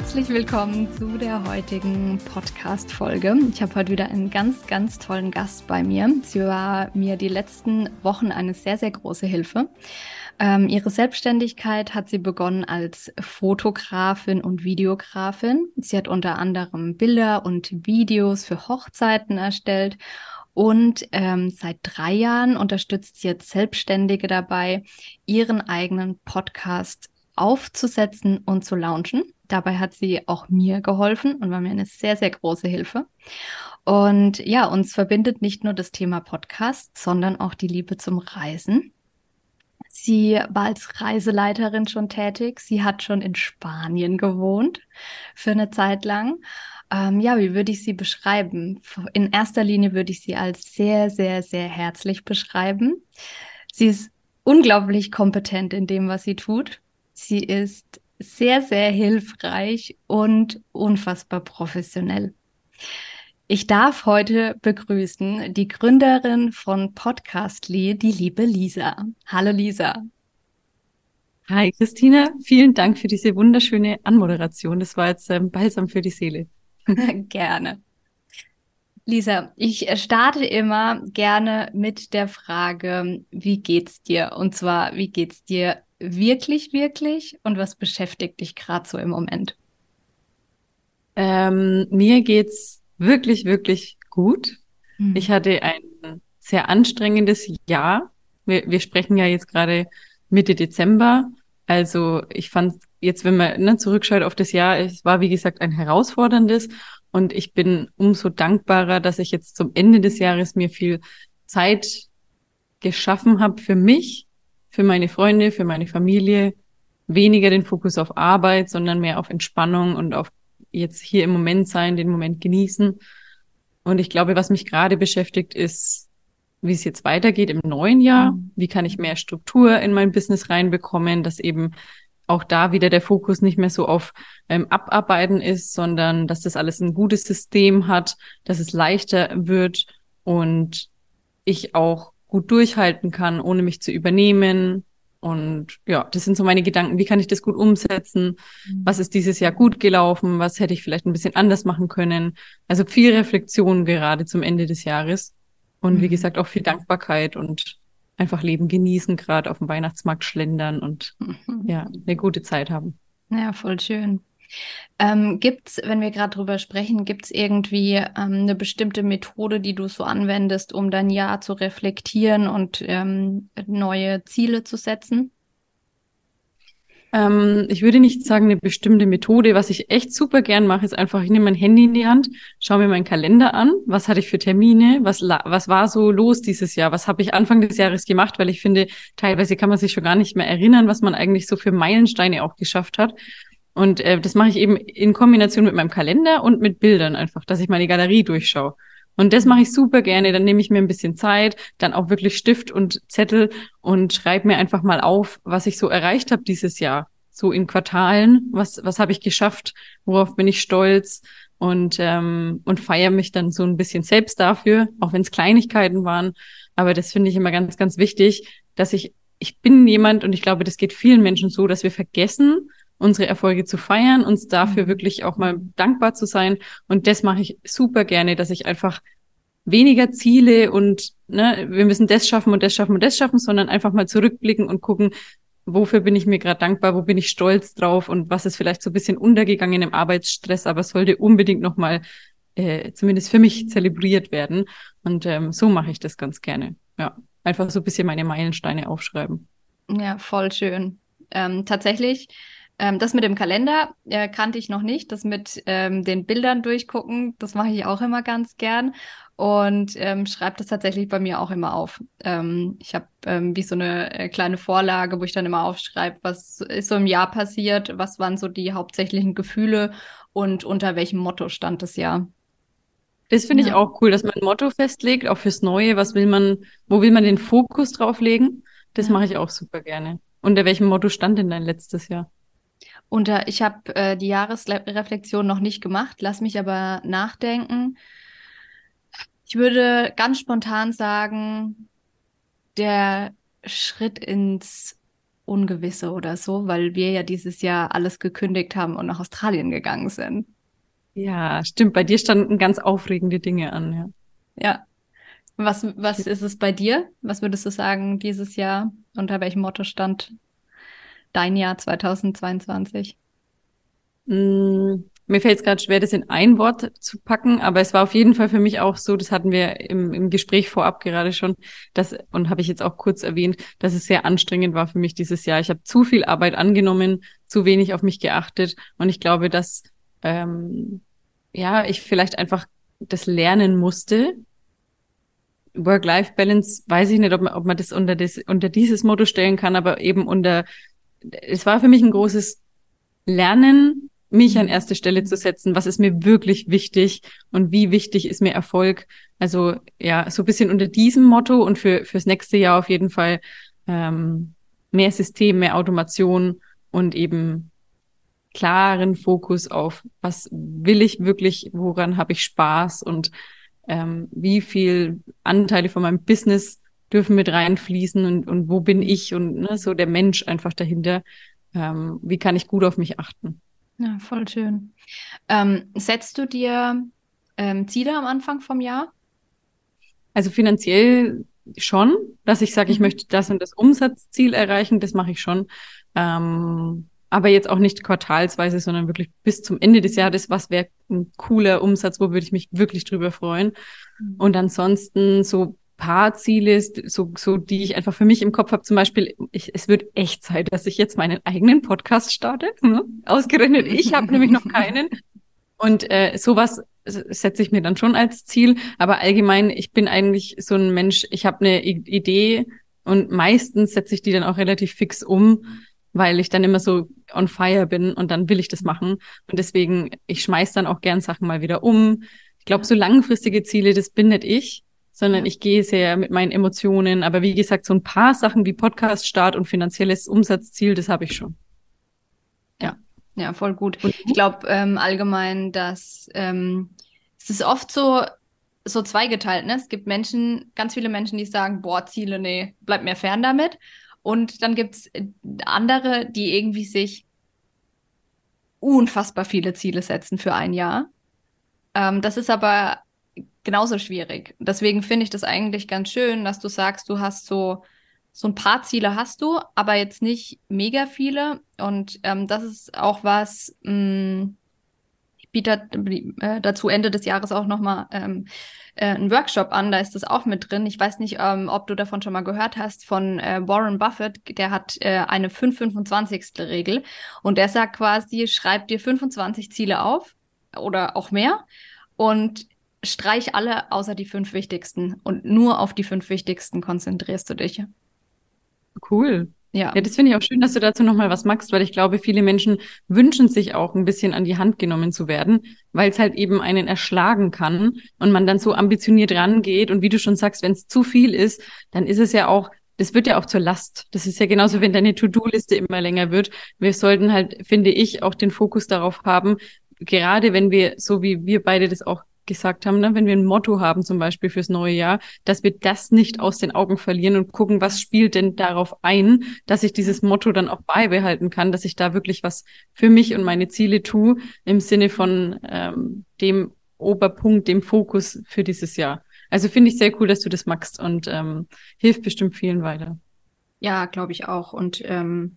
Herzlich willkommen zu der heutigen Podcast-Folge. Ich habe heute wieder einen ganz, ganz tollen Gast bei mir. Sie war mir die letzten Wochen eine sehr, sehr große Hilfe. Ähm, ihre Selbstständigkeit hat sie begonnen als Fotografin und Videografin. Sie hat unter anderem Bilder und Videos für Hochzeiten erstellt und ähm, seit drei Jahren unterstützt sie jetzt Selbstständige dabei, ihren eigenen Podcast aufzusetzen und zu launchen. Dabei hat sie auch mir geholfen und war mir eine sehr, sehr große Hilfe. Und ja, uns verbindet nicht nur das Thema Podcast, sondern auch die Liebe zum Reisen. Sie war als Reiseleiterin schon tätig. Sie hat schon in Spanien gewohnt für eine Zeit lang. Ähm, ja, wie würde ich sie beschreiben? In erster Linie würde ich sie als sehr, sehr, sehr herzlich beschreiben. Sie ist unglaublich kompetent in dem, was sie tut. Sie ist sehr, sehr hilfreich und unfassbar professionell. Ich darf heute begrüßen die Gründerin von Podcastly, die liebe Lisa. Hallo Lisa. Hi Christina, vielen Dank für diese wunderschöne Anmoderation. Das war jetzt ähm, balsam für die Seele. gerne. Lisa, ich starte immer gerne mit der Frage, wie geht's dir? Und zwar, wie geht's dir wirklich, wirklich und was beschäftigt dich gerade so im Moment? Ähm, mir geht's wirklich, wirklich gut. Mhm. Ich hatte ein sehr anstrengendes Jahr. Wir, wir sprechen ja jetzt gerade Mitte Dezember. Also ich fand jetzt, wenn man ne, zurückschaut auf das Jahr, es war wie gesagt ein herausforderndes und ich bin umso dankbarer, dass ich jetzt zum Ende des Jahres mir viel Zeit geschaffen habe für mich, für meine Freunde, für meine Familie, weniger den Fokus auf Arbeit, sondern mehr auf Entspannung und auf jetzt hier im Moment sein, den Moment genießen. Und ich glaube, was mich gerade beschäftigt, ist, wie es jetzt weitergeht im neuen Jahr. Wie kann ich mehr Struktur in mein Business reinbekommen, dass eben auch da wieder der Fokus nicht mehr so auf ähm, Abarbeiten ist, sondern dass das alles ein gutes System hat, dass es leichter wird und ich auch gut durchhalten kann, ohne mich zu übernehmen. Und ja, das sind so meine Gedanken. Wie kann ich das gut umsetzen? Mhm. Was ist dieses Jahr gut gelaufen? Was hätte ich vielleicht ein bisschen anders machen können? Also viel Reflexion gerade zum Ende des Jahres. Und mhm. wie gesagt, auch viel Dankbarkeit und einfach Leben genießen, gerade auf dem Weihnachtsmarkt schlendern und mhm. ja, eine gute Zeit haben. Ja, voll schön. Ähm, gibt es, wenn wir gerade drüber sprechen, gibt es irgendwie ähm, eine bestimmte Methode, die du so anwendest, um dein Jahr zu reflektieren und ähm, neue Ziele zu setzen? Ähm, ich würde nicht sagen eine bestimmte Methode. Was ich echt super gern mache, ist einfach, ich nehme mein Handy in die Hand, schaue mir meinen Kalender an, was hatte ich für Termine, was, was war so los dieses Jahr, was habe ich Anfang des Jahres gemacht, weil ich finde, teilweise kann man sich schon gar nicht mehr erinnern, was man eigentlich so für Meilensteine auch geschafft hat. Und äh, das mache ich eben in Kombination mit meinem Kalender und mit Bildern einfach, dass ich meine Galerie durchschaue. Und das mache ich super gerne. Dann nehme ich mir ein bisschen Zeit, dann auch wirklich Stift und Zettel und schreibe mir einfach mal auf, was ich so erreicht habe dieses Jahr. So in Quartalen, was, was habe ich geschafft, worauf bin ich stolz und, ähm, und feiere mich dann so ein bisschen selbst dafür, auch wenn es Kleinigkeiten waren. Aber das finde ich immer ganz, ganz wichtig, dass ich, ich bin jemand und ich glaube, das geht vielen Menschen so, dass wir vergessen, unsere Erfolge zu feiern, uns dafür mhm. wirklich auch mal dankbar zu sein. Und das mache ich super gerne, dass ich einfach weniger Ziele und ne, wir müssen das schaffen und das schaffen und das schaffen, sondern einfach mal zurückblicken und gucken, wofür bin ich mir gerade dankbar, wo bin ich stolz drauf und was ist vielleicht so ein bisschen untergegangen im Arbeitsstress, aber sollte unbedingt nochmal äh, zumindest für mich zelebriert werden. Und ähm, so mache ich das ganz gerne. Ja, einfach so ein bisschen meine Meilensteine aufschreiben. Ja, voll schön. Ähm, tatsächlich ähm, das mit dem Kalender äh, kannte ich noch nicht. Das mit ähm, den Bildern durchgucken, das mache ich auch immer ganz gern. und ähm, schreibe das tatsächlich bei mir auch immer auf. Ähm, ich habe ähm, wie so eine äh, kleine Vorlage, wo ich dann immer aufschreibe, was ist so im Jahr passiert, was waren so die hauptsächlichen Gefühle und unter welchem Motto stand das Jahr. Das finde ja. ich auch cool, dass man ein Motto festlegt, auch fürs Neue. Was will man, wo will man den Fokus drauf legen? Das ja. mache ich auch super gerne. Unter welchem Motto stand denn dein letztes Jahr? Unter, ich habe äh, die Jahresreflexion noch nicht gemacht, lass mich aber nachdenken. Ich würde ganz spontan sagen, der Schritt ins Ungewisse oder so, weil wir ja dieses Jahr alles gekündigt haben und nach Australien gegangen sind. Ja, stimmt. Bei dir standen ganz aufregende Dinge an, ja. Ja. Was, was ist es bei dir? Was würdest du sagen dieses Jahr? Unter welchem Motto stand dein Jahr 2022? Mm, mir fällt es gerade schwer, das in ein Wort zu packen, aber es war auf jeden Fall für mich auch so, das hatten wir im, im Gespräch vorab gerade schon, das, und habe ich jetzt auch kurz erwähnt, dass es sehr anstrengend war für mich dieses Jahr. Ich habe zu viel Arbeit angenommen, zu wenig auf mich geachtet und ich glaube, dass ähm, ja, ich vielleicht einfach das lernen musste. Work-Life-Balance, weiß ich nicht, ob man, ob man das unter, das unter dieses Motto stellen kann, aber eben unter, es war für mich ein großes Lernen, mich an erste Stelle zu setzen. Was ist mir wirklich wichtig und wie wichtig ist mir Erfolg? Also ja, so ein bisschen unter diesem Motto und für fürs nächste Jahr auf jeden Fall ähm, mehr System, mehr Automation und eben klaren Fokus auf, was will ich wirklich, woran habe ich Spaß und ähm, wie viel Anteile von meinem Business dürfen mit reinfließen und, und wo bin ich und ne, so der Mensch einfach dahinter. Ähm, wie kann ich gut auf mich achten? Ja, voll schön. Ähm, setzt du dir ähm, Ziele am Anfang vom Jahr? Also finanziell schon, dass ich sage, ich mhm. möchte das und das Umsatzziel erreichen, das mache ich schon. Ähm, aber jetzt auch nicht quartalsweise, sondern wirklich bis zum Ende des Jahres, was wäre ein cooler Umsatz, wo würde ich mich wirklich drüber freuen. Mhm. Und ansonsten so paar Ziele, so, so die ich einfach für mich im Kopf habe, zum Beispiel, ich, es wird echt Zeit, dass ich jetzt meinen eigenen Podcast starte. Ne? Ausgerechnet, ich habe nämlich noch keinen. Und äh, sowas setze ich mir dann schon als Ziel. Aber allgemein, ich bin eigentlich so ein Mensch, ich habe eine Idee und meistens setze ich die dann auch relativ fix um weil ich dann immer so on fire bin und dann will ich das machen. Und deswegen, ich schmeiß dann auch gern Sachen mal wieder um. Ich glaube, so langfristige Ziele, das bin nicht ich, sondern ich gehe sehr mit meinen Emotionen. Aber wie gesagt, so ein paar Sachen wie Podcast-Start und finanzielles Umsatzziel, das habe ich schon. Ja. Ja, voll gut. Ich glaube ähm, allgemein, dass ähm, es ist oft so, so zweigeteilt. Ne? Es gibt Menschen, ganz viele Menschen, die sagen, boah, Ziele, nee, bleib mir fern damit. Und dann gibt es äh, andere, die irgendwie sich unfassbar viele Ziele setzen für ein Jahr. Ähm, das ist aber genauso schwierig. Deswegen finde ich das eigentlich ganz schön, dass du sagst, du hast so, so ein paar Ziele hast du, aber jetzt nicht mega viele. Und ähm, das ist auch was, mh, mm, ich biete äh, dazu Ende des Jahres auch nochmal ähm, äh, einen Workshop an, da ist das auch mit drin. Ich weiß nicht, ähm, ob du davon schon mal gehört hast, von äh, Warren Buffett, der hat äh, eine 5-25-Regel und der sagt quasi, schreib dir 25 Ziele auf oder auch mehr und streich alle außer die fünf wichtigsten und nur auf die fünf wichtigsten konzentrierst du dich. Cool. Ja. ja, das finde ich auch schön, dass du dazu nochmal was magst, weil ich glaube, viele Menschen wünschen sich auch ein bisschen an die Hand genommen zu werden, weil es halt eben einen erschlagen kann und man dann so ambitioniert rangeht. Und wie du schon sagst, wenn es zu viel ist, dann ist es ja auch, das wird ja auch zur Last. Das ist ja genauso, wenn deine To-Do-Liste immer länger wird. Wir sollten halt, finde ich, auch den Fokus darauf haben, gerade wenn wir, so wie wir beide das auch gesagt haben, ne, wenn wir ein Motto haben, zum Beispiel fürs neue Jahr, dass wir das nicht aus den Augen verlieren und gucken, was spielt denn darauf ein, dass ich dieses Motto dann auch beibehalten kann, dass ich da wirklich was für mich und meine Ziele tue, im Sinne von ähm, dem Oberpunkt, dem Fokus für dieses Jahr. Also finde ich sehr cool, dass du das magst und ähm, hilft bestimmt vielen weiter. Ja, glaube ich auch. Und ähm,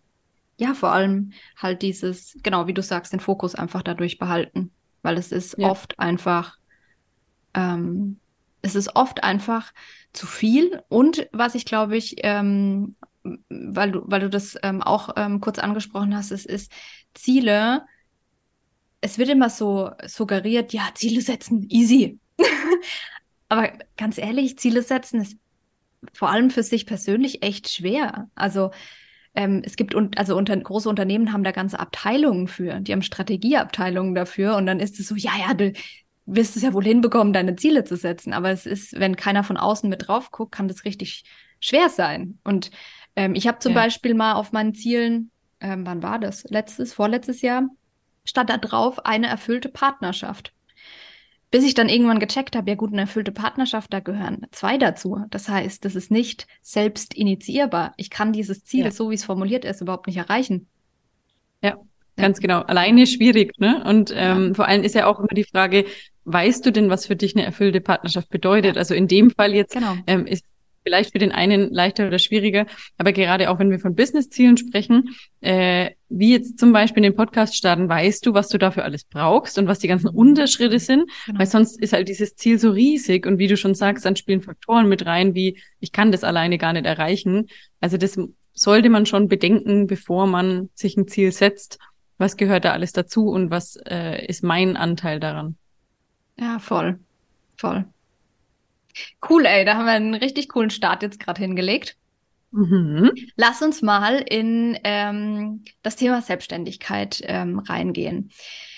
ja, vor allem halt dieses, genau wie du sagst, den Fokus einfach dadurch behalten. Weil es ist ja. oft einfach ähm, es ist oft einfach zu viel. Und was ich glaube ich, ähm, weil du, weil du das ähm, auch ähm, kurz angesprochen hast, es ist Ziele. Es wird immer so suggeriert, ja, Ziele setzen, easy. Aber ganz ehrlich, Ziele setzen ist vor allem für sich persönlich echt schwer. Also ähm, es gibt un also unter große Unternehmen haben da ganze Abteilungen für, die haben Strategieabteilungen dafür und dann ist es so, ja, ja, du wirst es ja wohl hinbekommen, deine Ziele zu setzen. Aber es ist, wenn keiner von außen mit drauf guckt, kann das richtig schwer sein. Und ähm, ich habe zum ja. Beispiel mal auf meinen Zielen, ähm, wann war das? Letztes, vorletztes Jahr, stand da drauf eine erfüllte Partnerschaft. Bis ich dann irgendwann gecheckt habe, ja gut, eine erfüllte Partnerschaft, da gehören zwei dazu. Das heißt, das ist nicht selbst initiierbar. Ich kann dieses Ziel, ja. so wie es formuliert ist, überhaupt nicht erreichen. Ja, ganz genau. Alleine schwierig, ne? Und ähm, ja. vor allem ist ja auch immer die Frage, weißt du denn, was für dich eine erfüllte Partnerschaft bedeutet? Ja. Also in dem Fall jetzt genau. ähm, ist vielleicht für den einen leichter oder schwieriger, aber gerade auch wenn wir von Business-Zielen sprechen, äh, wie jetzt zum Beispiel den Podcast starten, weißt du, was du dafür alles brauchst und was die ganzen Unterschritte sind, genau. weil sonst ist halt dieses Ziel so riesig und wie du schon sagst, dann spielen Faktoren mit rein, wie ich kann das alleine gar nicht erreichen. Also das sollte man schon bedenken, bevor man sich ein Ziel setzt. Was gehört da alles dazu und was äh, ist mein Anteil daran? Ja, voll. Voll. Cool, ey, da haben wir einen richtig coolen Start jetzt gerade hingelegt. Mhm. Lass uns mal in ähm, das Thema Selbstständigkeit ähm, reingehen.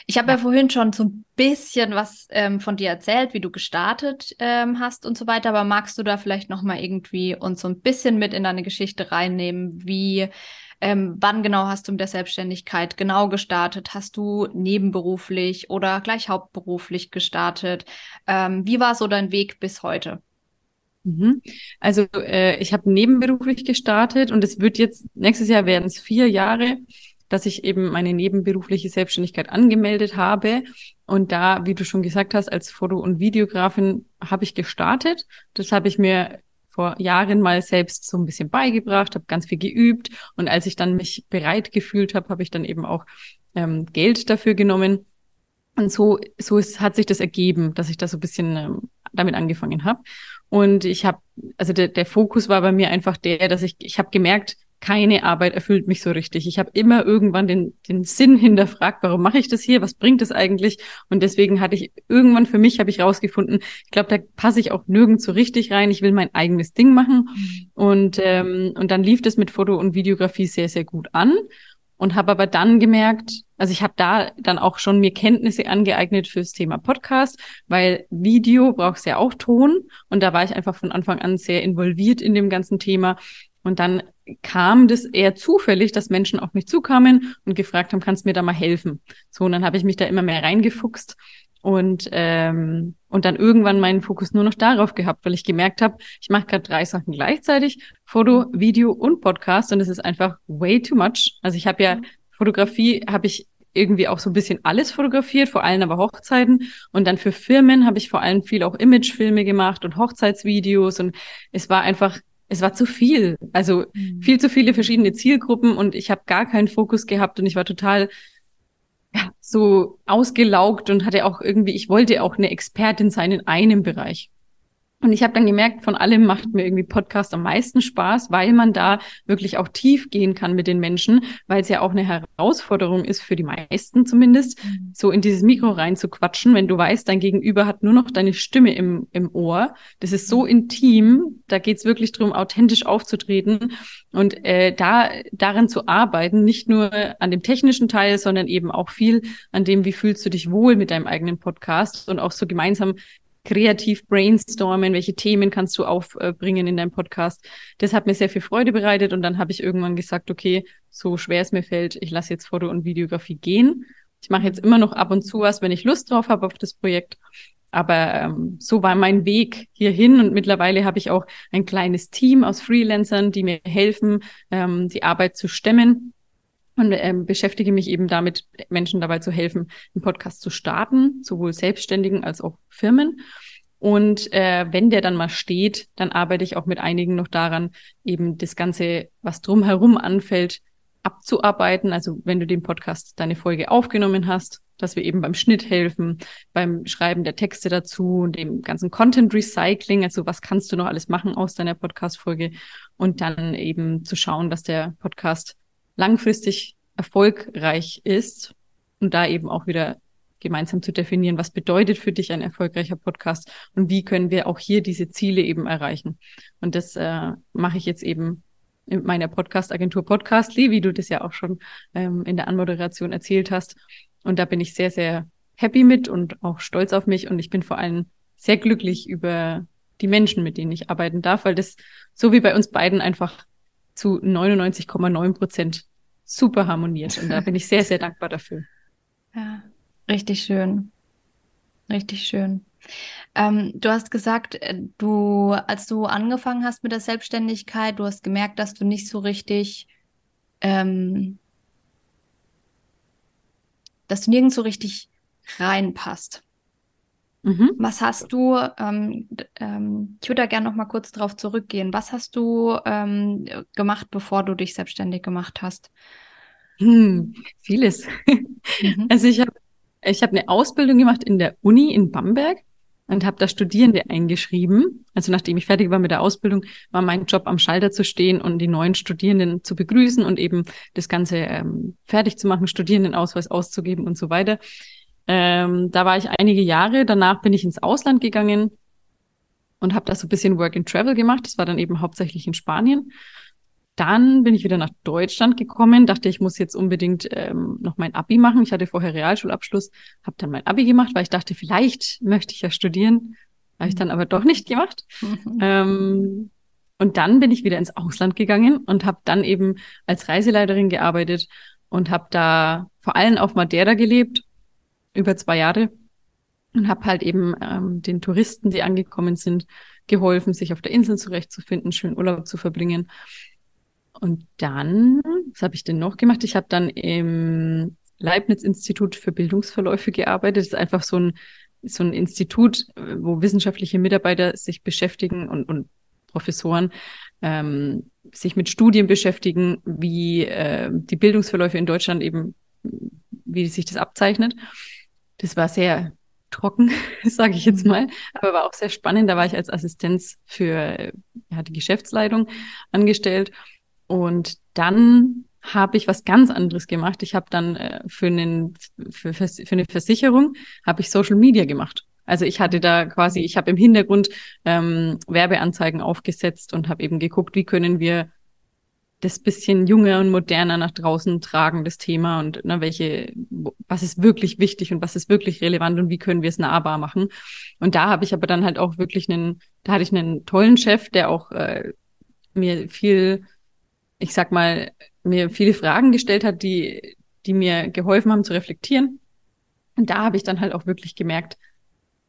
Ich habe ja. ja. vorhin schon so ein bisschen was ähm, von dir erzählt, wie du gestartet ähm, hast und so weiter, aber magst du da vielleicht noch mal irgendwie uns so ein bisschen mit in deine Geschichte reinnehmen, wie ähm, wann genau hast du mit der Selbstständigkeit genau gestartet? Hast du nebenberuflich oder gleich hauptberuflich gestartet? Ähm, wie war so dein Weg bis heute? Mhm. Also äh, ich habe nebenberuflich gestartet und es wird jetzt, nächstes Jahr werden es vier Jahre, dass ich eben meine nebenberufliche Selbstständigkeit angemeldet habe. Und da, wie du schon gesagt hast, als Foto- und Videografin habe ich gestartet. Das habe ich mir vor Jahren mal selbst so ein bisschen beigebracht, habe ganz viel geübt und als ich dann mich bereit gefühlt habe, habe ich dann eben auch ähm, Geld dafür genommen. Und so, so ist, hat sich das ergeben, dass ich da so ein bisschen ähm, damit angefangen habe. Und ich habe, also der, der Fokus war bei mir einfach der, dass ich, ich habe gemerkt, keine Arbeit erfüllt mich so richtig. Ich habe immer irgendwann den, den Sinn hinterfragt, warum mache ich das hier? Was bringt es eigentlich? Und deswegen hatte ich irgendwann für mich habe ich rausgefunden, ich glaube, da passe ich auch nirgends so richtig rein. Ich will mein eigenes Ding machen. Mhm. Und, ähm, und dann lief das mit Foto und Videografie sehr, sehr gut an. Und habe aber dann gemerkt, also ich habe da dann auch schon mir Kenntnisse angeeignet fürs Thema Podcast, weil Video braucht ja auch Ton und da war ich einfach von Anfang an sehr involviert in dem ganzen Thema und dann kam das eher zufällig, dass Menschen auf mich zukamen und gefragt haben, kannst du mir da mal helfen? So, und dann habe ich mich da immer mehr reingefuchst und ähm, und dann irgendwann meinen Fokus nur noch darauf gehabt, weil ich gemerkt habe, ich mache gerade drei Sachen gleichzeitig: Foto, Video und Podcast, und es ist einfach way too much. Also ich habe ja Fotografie, habe ich irgendwie auch so ein bisschen alles fotografiert, vor allem aber Hochzeiten. Und dann für Firmen habe ich vor allem viel auch Imagefilme gemacht und Hochzeitsvideos. Und es war einfach es war zu viel. Also mhm. viel zu viele verschiedene Zielgruppen und ich habe gar keinen Fokus gehabt und ich war total ja, so ausgelaugt und hatte auch irgendwie, ich wollte auch eine Expertin sein in einem Bereich. Und ich habe dann gemerkt, von allem macht mir irgendwie Podcast am meisten Spaß, weil man da wirklich auch tief gehen kann mit den Menschen, weil es ja auch eine Herausforderung ist für die meisten zumindest, mhm. so in dieses Mikro reinzuquatschen, wenn du weißt, dein Gegenüber hat nur noch deine Stimme im, im Ohr. Das ist so intim, da geht's wirklich darum, authentisch aufzutreten und äh, da daran zu arbeiten, nicht nur an dem technischen Teil, sondern eben auch viel an dem, wie fühlst du dich wohl mit deinem eigenen Podcast und auch so gemeinsam kreativ brainstormen, welche Themen kannst du aufbringen in deinem Podcast. Das hat mir sehr viel Freude bereitet und dann habe ich irgendwann gesagt, okay, so schwer es mir fällt, ich lasse jetzt Foto und Videografie gehen. Ich mache jetzt immer noch ab und zu was, wenn ich Lust drauf habe auf das Projekt. Aber ähm, so war mein Weg hierhin und mittlerweile habe ich auch ein kleines Team aus Freelancern, die mir helfen, ähm, die Arbeit zu stemmen und ähm, beschäftige mich eben damit, Menschen dabei zu helfen, einen Podcast zu starten, sowohl Selbstständigen als auch Firmen. Und äh, wenn der dann mal steht, dann arbeite ich auch mit einigen noch daran, eben das Ganze, was drumherum anfällt, abzuarbeiten. Also wenn du den Podcast, deine Folge aufgenommen hast, dass wir eben beim Schnitt helfen, beim Schreiben der Texte dazu, dem ganzen Content Recycling, also was kannst du noch alles machen aus deiner Podcast-Folge und dann eben zu schauen, dass der Podcast langfristig erfolgreich ist und da eben auch wieder gemeinsam zu definieren, was bedeutet für dich ein erfolgreicher Podcast und wie können wir auch hier diese Ziele eben erreichen. Und das äh, mache ich jetzt eben in meiner Podcast-Agentur Podcastly, wie du das ja auch schon ähm, in der Anmoderation erzählt hast. Und da bin ich sehr, sehr happy mit und auch stolz auf mich. Und ich bin vor allem sehr glücklich über die Menschen, mit denen ich arbeiten darf, weil das so wie bei uns beiden einfach zu 99,9 Prozent super harmoniert. Und da bin ich sehr, sehr dankbar dafür. Ja, richtig schön. Richtig schön. Ähm, du hast gesagt, äh, du, als du angefangen hast mit der Selbstständigkeit, du hast gemerkt, dass du nicht so richtig, ähm, dass du nirgends so richtig reinpasst. Mhm. Was hast du, ähm, ähm, ich würde da gerne noch mal kurz darauf zurückgehen. Was hast du ähm, gemacht, bevor du dich selbstständig gemacht hast? Hm, vieles. Mhm. Also ich habe ich hab eine Ausbildung gemacht in der Uni in Bamberg und habe da Studierende eingeschrieben. Also nachdem ich fertig war mit der Ausbildung, war mein Job am Schalter zu stehen und die neuen Studierenden zu begrüßen und eben das Ganze ähm, fertig zu machen, Studierendenausweis auszugeben und so weiter. Ähm, da war ich einige Jahre. Danach bin ich ins Ausland gegangen und habe da so ein bisschen Work and Travel gemacht. Das war dann eben hauptsächlich in Spanien. Dann bin ich wieder nach Deutschland gekommen, dachte, ich muss jetzt unbedingt ähm, noch mein Abi machen. Ich hatte vorher Realschulabschluss, habe dann mein Abi gemacht, weil ich dachte, vielleicht möchte ich ja studieren. Habe ich dann aber doch nicht gemacht. Mhm. Ähm, und dann bin ich wieder ins Ausland gegangen und habe dann eben als Reiseleiterin gearbeitet und habe da vor allem auf Madeira gelebt, über zwei Jahre. Und habe halt eben ähm, den Touristen, die angekommen sind, geholfen, sich auf der Insel zurechtzufinden, schön Urlaub zu verbringen. Und dann, was habe ich denn noch gemacht? Ich habe dann im Leibniz-Institut für Bildungsverläufe gearbeitet. Das ist einfach so ein, so ein Institut, wo wissenschaftliche Mitarbeiter sich beschäftigen und, und Professoren ähm, sich mit Studien beschäftigen, wie äh, die Bildungsverläufe in Deutschland eben, wie sich das abzeichnet. Das war sehr trocken, sage ich jetzt mhm. mal, aber war auch sehr spannend. Da war ich als Assistenz für ja, die Geschäftsleitung angestellt und dann habe ich was ganz anderes gemacht. Ich habe dann äh, für, einen, für, für eine Versicherung habe ich Social Media gemacht. Also ich hatte da quasi, ich habe im Hintergrund ähm, Werbeanzeigen aufgesetzt und habe eben geguckt, wie können wir das bisschen jünger und moderner nach draußen tragen, das Thema und ne, welche, was ist wirklich wichtig und was ist wirklich relevant und wie können wir es nahbar machen. Und da habe ich aber dann halt auch wirklich einen, da hatte ich einen tollen Chef, der auch äh, mir viel ich sag mal, mir viele Fragen gestellt hat, die, die mir geholfen haben zu reflektieren. Und da habe ich dann halt auch wirklich gemerkt,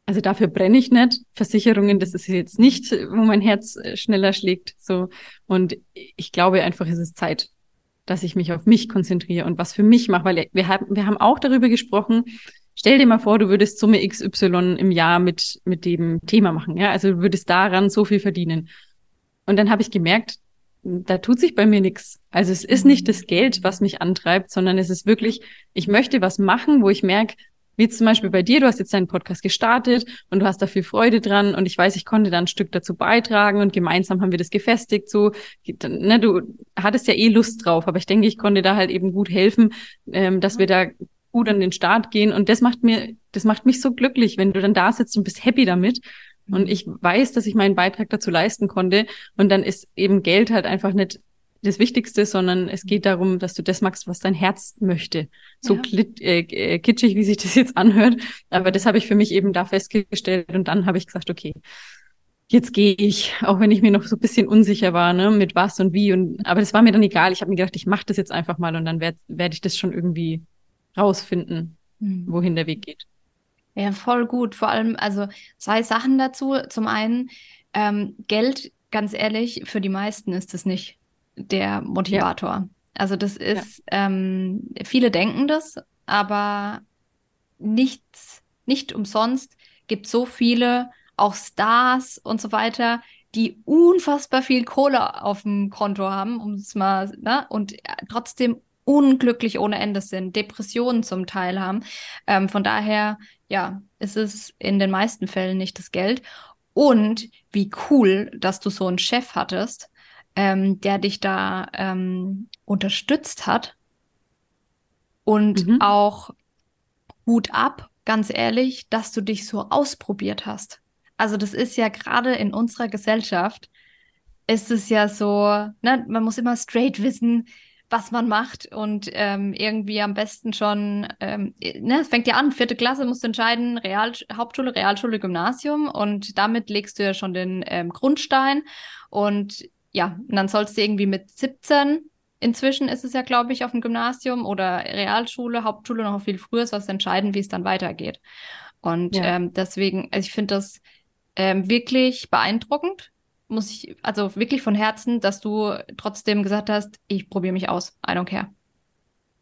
also dafür brenne ich nicht. Versicherungen, das ist jetzt nicht, wo mein Herz äh, schneller schlägt. So. Und ich glaube einfach, es ist Zeit, dass ich mich auf mich konzentriere und was für mich mache, weil wir haben, wir haben auch darüber gesprochen. Stell dir mal vor, du würdest Summe XY im Jahr mit, mit dem Thema machen. Ja, also du würdest daran so viel verdienen. Und dann habe ich gemerkt, da tut sich bei mir nichts. Also es ist nicht das Geld, was mich antreibt, sondern es ist wirklich, ich möchte was machen, wo ich merke, wie zum Beispiel bei dir, du hast jetzt deinen Podcast gestartet und du hast da viel Freude dran und ich weiß, ich konnte da ein Stück dazu beitragen und gemeinsam haben wir das gefestigt. So, ne, du hattest ja eh Lust drauf, aber ich denke, ich konnte da halt eben gut helfen, ähm, dass wir da gut an den Start gehen und das macht mir, das macht mich so glücklich, wenn du dann da sitzt und bist happy damit und mhm. ich weiß, dass ich meinen Beitrag dazu leisten konnte. Und dann ist eben Geld halt einfach nicht das Wichtigste, sondern es geht darum, dass du das magst, was dein Herz möchte. So ja. äh, äh, kitschig, wie sich das jetzt anhört. Aber das habe ich für mich eben da festgestellt. Und dann habe ich gesagt, okay, jetzt gehe ich, auch wenn ich mir noch so ein bisschen unsicher war, ne, mit was und wie. Und aber das war mir dann egal. Ich habe mir gedacht, ich mache das jetzt einfach mal und dann werde werd ich das schon irgendwie rausfinden, mhm. wohin der Weg geht. Ja, voll gut. Vor allem, also zwei Sachen dazu. Zum einen, ähm, Geld, ganz ehrlich, für die meisten ist es nicht der Motivator. Ja. Also das ist, ja. ähm, viele denken das, aber nichts, nicht umsonst gibt so viele, auch Stars und so weiter, die unfassbar viel Kohle auf dem Konto haben, um es mal, ne, und trotzdem unglücklich ohne Ende sind, Depressionen zum Teil haben. Ähm, von daher, ja, ist es in den meisten Fällen nicht das Geld. Und wie cool, dass du so einen Chef hattest, ähm, der dich da ähm, unterstützt hat und mhm. auch Hut ab ganz ehrlich, dass du dich so ausprobiert hast. Also das ist ja gerade in unserer Gesellschaft, ist es ja so, ne, man muss immer straight wissen, was man macht und ähm, irgendwie am besten schon, ähm, ne, es fängt ja an, vierte Klasse musst du entscheiden, Real, Hauptschule, Realschule, Gymnasium und damit legst du ja schon den ähm, Grundstein und ja, und dann sollst du irgendwie mit 17 Inzwischen ist es ja, glaube ich, auf dem Gymnasium oder Realschule, Hauptschule noch viel früher, sollst entscheiden, wie es dann weitergeht. Und ja. ähm, deswegen, also ich finde das ähm, wirklich beeindruckend, muss ich, also wirklich von Herzen, dass du trotzdem gesagt hast, ich probiere mich aus. I don't care.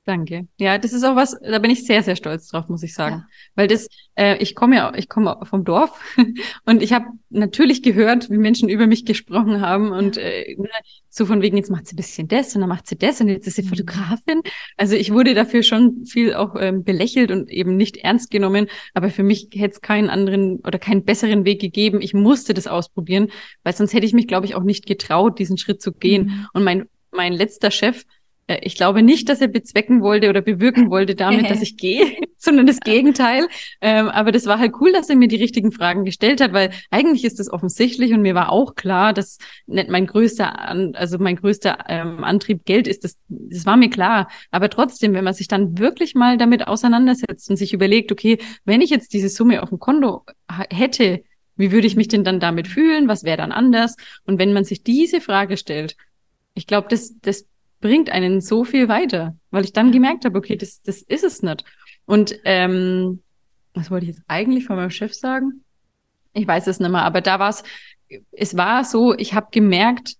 Danke. Ja, das ist auch was, da bin ich sehr, sehr stolz drauf, muss ich sagen. Ja. Weil das, äh, ich komme ja, ich komme vom Dorf und ich habe natürlich gehört, wie Menschen über mich gesprochen haben und äh, ne, so von wegen, jetzt macht sie ein bisschen das und dann macht sie das und jetzt ist sie mhm. Fotografin. Also ich wurde dafür schon viel auch ähm, belächelt und eben nicht ernst genommen, aber für mich hätte es keinen anderen oder keinen besseren Weg gegeben. Ich musste das ausprobieren, weil sonst hätte ich mich, glaube ich, auch nicht getraut, diesen Schritt zu gehen. Mhm. Und mein, mein letzter Chef, ich glaube nicht, dass er bezwecken wollte oder bewirken wollte damit, dass ich gehe, sondern das Gegenteil. Ähm, aber das war halt cool, dass er mir die richtigen Fragen gestellt hat, weil eigentlich ist das offensichtlich und mir war auch klar, dass nicht mein größter, also mein größter ähm, Antrieb Geld ist. Das, das war mir klar. Aber trotzdem, wenn man sich dann wirklich mal damit auseinandersetzt und sich überlegt, okay, wenn ich jetzt diese Summe auf dem Konto hätte, wie würde ich mich denn dann damit fühlen? Was wäre dann anders? Und wenn man sich diese Frage stellt, ich glaube, das, das bringt einen so viel weiter, weil ich dann gemerkt habe, okay, das, das ist es nicht. Und ähm, was wollte ich jetzt eigentlich von meinem Chef sagen? Ich weiß es nicht mehr, aber da war es, es war so, ich habe gemerkt,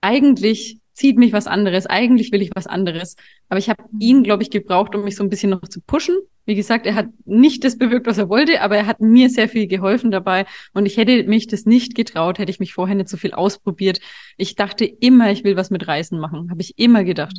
eigentlich zieht mich was anderes, eigentlich will ich was anderes. Aber ich habe ihn, glaube ich, gebraucht, um mich so ein bisschen noch zu pushen. Wie gesagt, er hat nicht das bewirkt, was er wollte, aber er hat mir sehr viel geholfen dabei. Und ich hätte mich das nicht getraut, hätte ich mich vorher nicht so viel ausprobiert. Ich dachte immer, ich will was mit Reisen machen. Habe ich immer gedacht.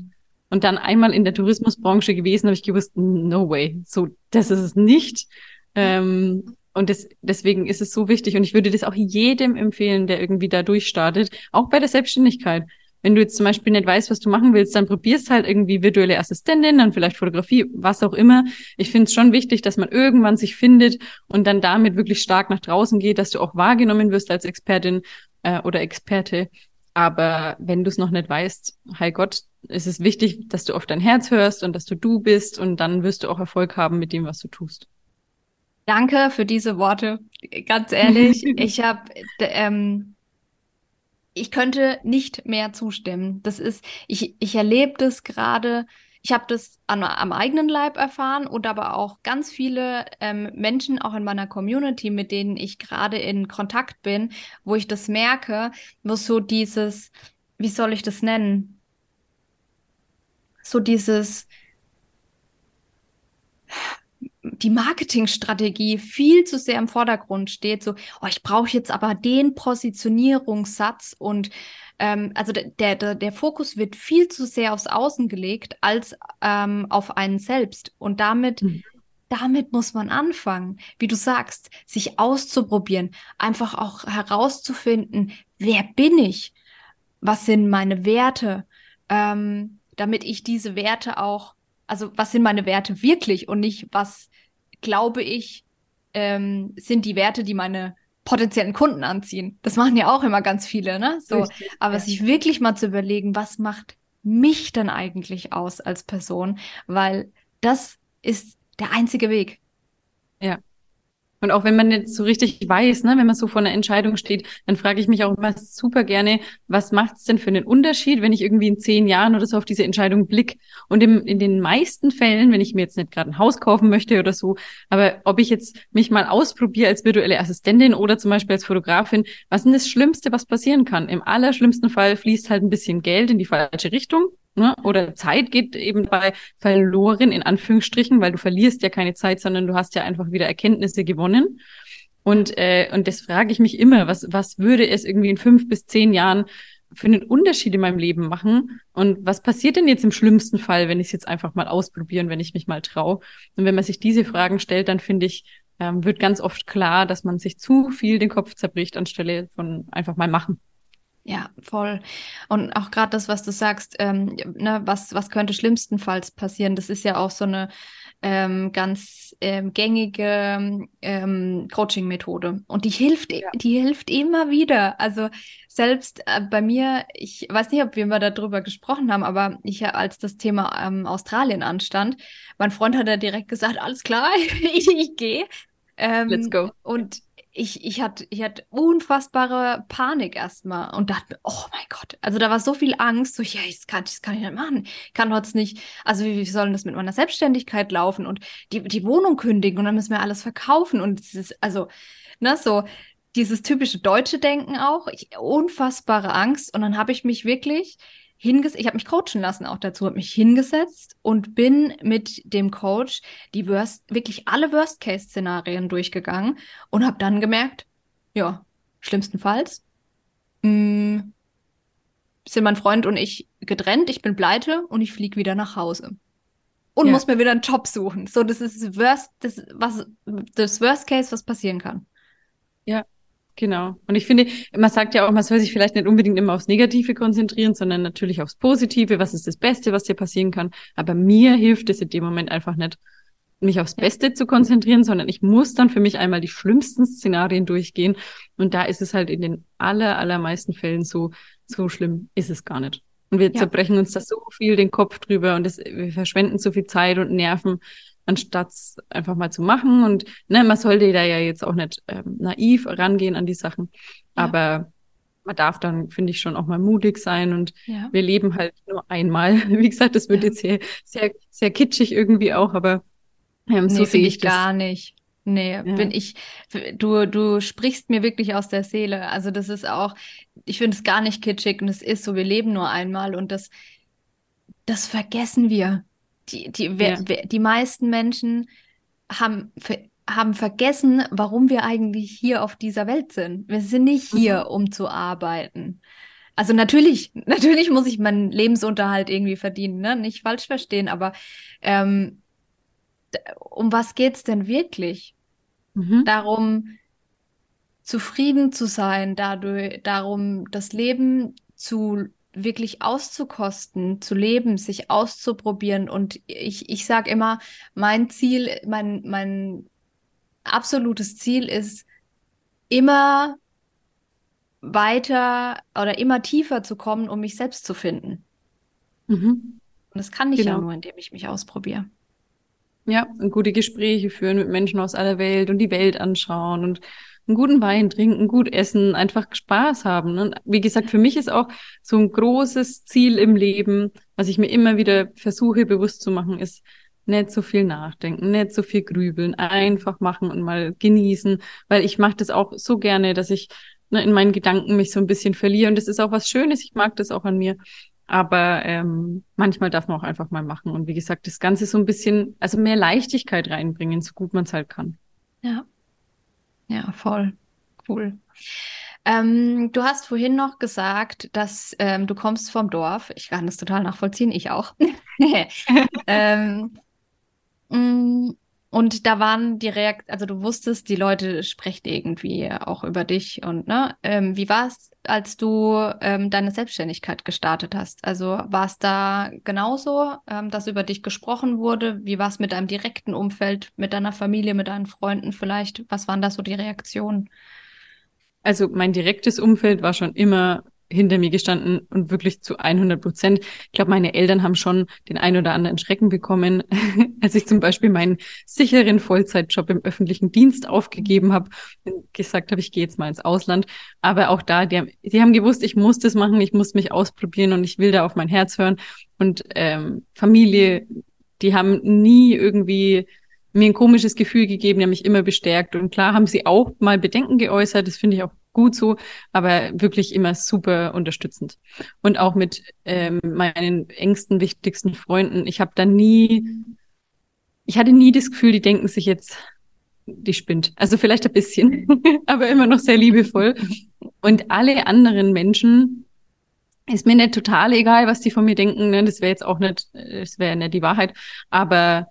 Und dann einmal in der Tourismusbranche gewesen, habe ich gewusst, no way. So, das ist es nicht. Ähm, und das, deswegen ist es so wichtig. Und ich würde das auch jedem empfehlen, der irgendwie da durchstartet, auch bei der Selbstständigkeit. Wenn du jetzt zum Beispiel nicht weißt, was du machen willst, dann probierst halt irgendwie virtuelle Assistentin, dann vielleicht Fotografie, was auch immer. Ich finde es schon wichtig, dass man irgendwann sich findet und dann damit wirklich stark nach draußen geht, dass du auch wahrgenommen wirst als Expertin äh, oder Experte. Aber wenn du es noch nicht weißt, hi Gott, ist es wichtig, dass du auf dein Herz hörst und dass du du bist und dann wirst du auch Erfolg haben mit dem, was du tust. Danke für diese Worte. Ganz ehrlich, ich habe ähm, ich könnte nicht mehr zustimmen. Das ist, ich, ich erlebe das gerade, ich habe das an, am eigenen Leib erfahren und aber auch ganz viele ähm, Menschen, auch in meiner Community, mit denen ich gerade in Kontakt bin, wo ich das merke, wo so dieses, wie soll ich das nennen? So dieses, die Marketingstrategie viel zu sehr im Vordergrund steht. So, oh, ich brauche jetzt aber den Positionierungssatz und ähm, also der, der, der Fokus wird viel zu sehr aufs Außen gelegt als ähm, auf einen selbst. Und damit, mhm. damit muss man anfangen, wie du sagst, sich auszuprobieren, einfach auch herauszufinden, wer bin ich? Was sind meine Werte? Ähm, damit ich diese Werte auch also was sind meine Werte wirklich und nicht, was glaube ich, ähm, sind die Werte, die meine potenziellen Kunden anziehen. Das machen ja auch immer ganz viele, ne? So, Richtig, aber ja. sich wirklich mal zu überlegen, was macht mich denn eigentlich aus als Person, weil das ist der einzige Weg. Und auch wenn man nicht so richtig weiß, ne, wenn man so vor einer Entscheidung steht, dann frage ich mich auch immer super gerne, was macht es denn für einen Unterschied, wenn ich irgendwie in zehn Jahren oder so auf diese Entscheidung blick? Und im, in den meisten Fällen, wenn ich mir jetzt nicht gerade ein Haus kaufen möchte oder so, aber ob ich jetzt mich mal ausprobiere als virtuelle Assistentin oder zum Beispiel als Fotografin, was ist denn das Schlimmste, was passieren kann? Im allerschlimmsten Fall fließt halt ein bisschen Geld in die falsche Richtung Ne? Oder Zeit geht eben bei verloren, in Anführungsstrichen, weil du verlierst ja keine Zeit, sondern du hast ja einfach wieder Erkenntnisse gewonnen. Und, äh, und das frage ich mich immer, was, was würde es irgendwie in fünf bis zehn Jahren für einen Unterschied in meinem Leben machen? Und was passiert denn jetzt im schlimmsten Fall, wenn ich es jetzt einfach mal ausprobieren, wenn ich mich mal traue? Und wenn man sich diese Fragen stellt, dann finde ich, ähm, wird ganz oft klar, dass man sich zu viel den Kopf zerbricht, anstelle von einfach mal machen. Ja, voll. Und auch gerade das, was du sagst, ähm, ne, was, was könnte schlimmstenfalls passieren? Das ist ja auch so eine ähm, ganz ähm, gängige ähm, Coaching-Methode. Und die hilft, ja. die hilft immer wieder. Also selbst äh, bei mir, ich weiß nicht, ob wir mal darüber gesprochen haben, aber ich, als das Thema ähm, Australien anstand, mein Freund hat ja direkt gesagt, alles klar, ich, ich gehe. Let's go. Ähm, und ich, ich hatte ich hatte unfassbare Panik erstmal und dachte, oh mein Gott, also da war so viel Angst, so, ja, das kann, das kann ich nicht machen, ich kann heute nicht, also wie, wie soll denn das mit meiner Selbstständigkeit laufen und die, die Wohnung kündigen und dann müssen wir alles verkaufen und es ist, also, ne, so dieses typische deutsche Denken auch, ich, unfassbare Angst und dann habe ich mich wirklich hingesetzt, ich habe mich coachen lassen auch dazu, habe mich hingesetzt und bin mit dem Coach die Worst, wirklich alle Worst-Case-Szenarien durchgegangen und habe dann gemerkt, ja, schlimmstenfalls mh, mm, sind mein Freund und ich getrennt, ich bin pleite und ich fliege wieder nach Hause. Und ja. muss mir wieder einen Job suchen. So, das ist das Worst, das, was, das Worst Case, was passieren kann. Ja, Genau. Und ich finde, man sagt ja auch, man soll sich vielleicht nicht unbedingt immer aufs Negative konzentrieren, sondern natürlich aufs Positive. Was ist das Beste, was dir passieren kann? Aber mir hilft es in dem Moment einfach nicht, mich aufs Beste zu konzentrieren, sondern ich muss dann für mich einmal die schlimmsten Szenarien durchgehen. Und da ist es halt in den aller, allermeisten Fällen so, so schlimm ist es gar nicht. Und wir ja. zerbrechen uns da so viel den Kopf drüber und das, wir verschwenden so viel Zeit und Nerven anstatt einfach mal zu machen. Und ne, man sollte da ja jetzt auch nicht ähm, naiv rangehen an die Sachen. Ja. Aber man darf dann, finde ich, schon auch mal mutig sein. Und ja. wir leben halt nur einmal. Wie gesagt, das wird ja. jetzt sehr, sehr, sehr kitschig irgendwie auch, aber ähm, nee, so sehe ich, ich gar nicht. Nee, ja. bin ich, du, du sprichst mir wirklich aus der Seele. Also das ist auch, ich finde es gar nicht kitschig und es ist so, wir leben nur einmal und das, das vergessen wir. Die, die, wer, ja. wer, die meisten Menschen haben, haben vergessen, warum wir eigentlich hier auf dieser Welt sind. Wir sind nicht hier, mhm. um zu arbeiten. Also natürlich, natürlich muss ich meinen Lebensunterhalt irgendwie verdienen, ne? Nicht falsch verstehen, aber ähm, um was geht's denn wirklich? Mhm. Darum, zufrieden zu sein, dadurch, darum, das Leben zu wirklich auszukosten, zu leben, sich auszuprobieren. Und ich, ich sage immer, mein Ziel, mein, mein absolutes Ziel ist, immer weiter oder immer tiefer zu kommen, um mich selbst zu finden. Mhm. Und das kann ich genau. ja nur, indem ich mich ausprobiere. Ja, und gute Gespräche führen mit Menschen aus aller Welt und die Welt anschauen und einen guten Wein trinken, gut essen, einfach Spaß haben. Und wie gesagt, für mich ist auch so ein großes Ziel im Leben, was ich mir immer wieder versuche bewusst zu machen, ist nicht so viel nachdenken, nicht so viel grübeln, einfach machen und mal genießen, weil ich mache das auch so gerne, dass ich ne, in meinen Gedanken mich so ein bisschen verliere und das ist auch was Schönes, ich mag das auch an mir. Aber ähm, manchmal darf man auch einfach mal machen und wie gesagt, das Ganze so ein bisschen, also mehr Leichtigkeit reinbringen, so gut man es halt kann. Ja, ja, voll. Cool. Ähm, du hast vorhin noch gesagt, dass ähm, du kommst vom Dorf. Ich kann das total nachvollziehen, ich auch. ähm, mm, und da waren die Reakt, also du wusstest, die Leute sprechen irgendwie auch über dich und ne, ähm, wie war es, als du ähm, deine Selbstständigkeit gestartet hast? Also war es da genauso, ähm, dass über dich gesprochen wurde? Wie war es mit deinem direkten Umfeld, mit deiner Familie, mit deinen Freunden vielleicht? Was waren da so die Reaktionen? Also mein direktes Umfeld war schon immer hinter mir gestanden und wirklich zu 100 Prozent. Ich glaube, meine Eltern haben schon den ein oder anderen Schrecken bekommen, als ich zum Beispiel meinen sicheren Vollzeitjob im öffentlichen Dienst aufgegeben habe und gesagt habe, ich gehe jetzt mal ins Ausland. Aber auch da, die haben, die haben gewusst, ich muss das machen, ich muss mich ausprobieren und ich will da auf mein Herz hören. Und ähm, Familie, die haben nie irgendwie mir ein komisches Gefühl gegeben, die haben mich immer bestärkt. Und klar haben sie auch mal Bedenken geäußert, das finde ich auch gut so, aber wirklich immer super unterstützend. Und auch mit ähm, meinen engsten, wichtigsten Freunden. Ich habe da nie, ich hatte nie das Gefühl, die denken sich jetzt, die spinnt. Also vielleicht ein bisschen, aber immer noch sehr liebevoll. Und alle anderen Menschen, ist mir nicht total egal, was die von mir denken. Ne? Das wäre jetzt auch nicht, das wäre nicht die Wahrheit. Aber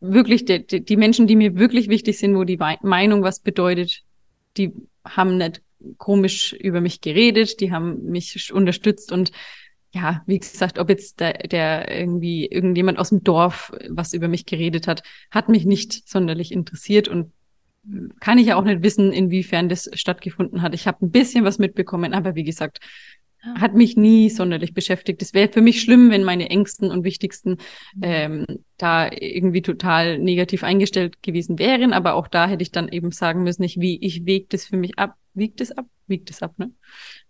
wirklich die, die Menschen, die mir wirklich wichtig sind, wo die Meinung was bedeutet, die haben nicht komisch über mich geredet, die haben mich unterstützt und ja, wie gesagt, ob jetzt der, der irgendwie irgendjemand aus dem Dorf was über mich geredet hat, hat mich nicht sonderlich interessiert und kann ich ja auch nicht wissen, inwiefern das stattgefunden hat. Ich habe ein bisschen was mitbekommen, aber wie gesagt, hat mich nie sonderlich beschäftigt. Es wäre für mich schlimm, wenn meine engsten und wichtigsten mhm. ähm, da irgendwie total negativ eingestellt gewesen wären. Aber auch da hätte ich dann eben sagen müssen, nicht wie ich wege das für mich ab. Wiegt es ab? Wiegt es ab, ne?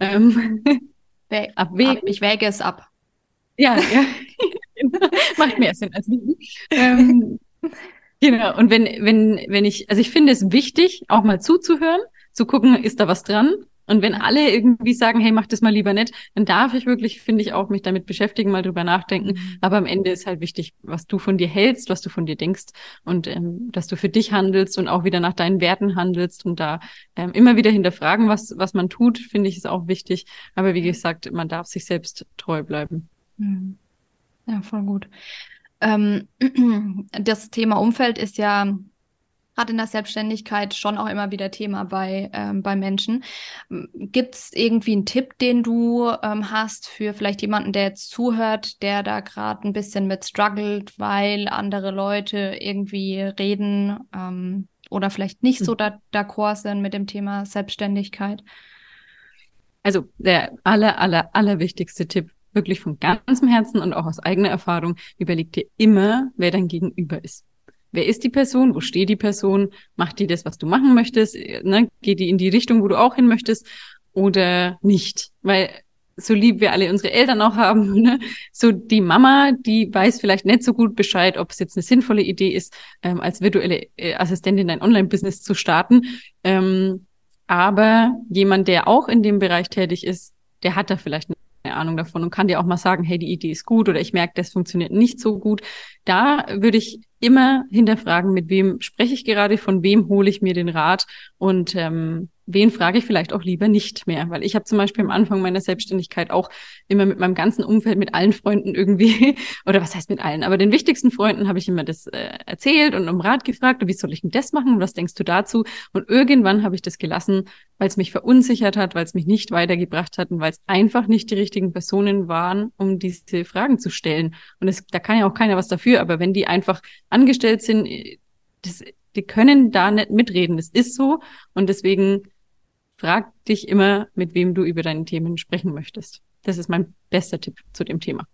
Ähm, Wä abwägen. Ich wäge es ab. Ja, ja. Macht mehr Sinn als wiegen. Ähm, genau. Und wenn, wenn, wenn ich, also ich finde es wichtig, auch mal zuzuhören, zu gucken, ist da was dran? Und wenn alle irgendwie sagen, hey, mach das mal lieber nicht, dann darf ich wirklich, finde ich, auch mich damit beschäftigen, mal drüber nachdenken. Mhm. Aber am Ende ist halt wichtig, was du von dir hältst, was du von dir denkst und ähm, dass du für dich handelst und auch wieder nach deinen Werten handelst und da ähm, immer wieder hinterfragen, was, was man tut, finde ich, ist auch wichtig. Aber wie gesagt, man darf sich selbst treu bleiben. Mhm. Ja, voll gut. Ähm, das Thema Umfeld ist ja gerade in der Selbstständigkeit schon auch immer wieder Thema bei, ähm, bei Menschen. Gibt es irgendwie einen Tipp, den du ähm, hast für vielleicht jemanden, der jetzt zuhört, der da gerade ein bisschen mit struggelt, weil andere Leute irgendwie reden ähm, oder vielleicht nicht so hm. d'accord sind mit dem Thema Selbstständigkeit? Also der aller, aller, aller wichtigste Tipp, wirklich von ganzem Herzen und auch aus eigener Erfahrung, überleg dir immer, wer dein Gegenüber ist. Wer ist die Person? Wo steht die Person? Macht die das, was du machen möchtest? Ne? Geht die in die Richtung, wo du auch hin möchtest? Oder nicht? Weil so lieb wir alle unsere Eltern auch haben, ne? so die Mama, die weiß vielleicht nicht so gut Bescheid, ob es jetzt eine sinnvolle Idee ist, ähm, als virtuelle äh, Assistentin ein Online-Business zu starten. Ähm, aber jemand, der auch in dem Bereich tätig ist, der hat da vielleicht eine Ahnung davon und kann dir auch mal sagen, hey, die Idee ist gut oder ich merke, das funktioniert nicht so gut. Da würde ich immer hinterfragen, mit wem spreche ich gerade, von wem hole ich mir den Rat. Und ähm, wen frage ich vielleicht auch lieber nicht mehr. Weil ich habe zum Beispiel am Anfang meiner Selbstständigkeit auch immer mit meinem ganzen Umfeld, mit allen Freunden irgendwie, oder was heißt mit allen, aber den wichtigsten Freunden habe ich immer das äh, erzählt und um Rat gefragt, wie soll ich denn das machen was denkst du dazu? Und irgendwann habe ich das gelassen, weil es mich verunsichert hat, weil es mich nicht weitergebracht hat und weil es einfach nicht die richtigen Personen waren, um diese Fragen zu stellen. Und es, da kann ja auch keiner was dafür, aber wenn die einfach angestellt sind, äh, das, die können da nicht mitreden. Das ist so. Und deswegen frag dich immer, mit wem du über deine Themen sprechen möchtest. Das ist mein bester Tipp zu dem Thema.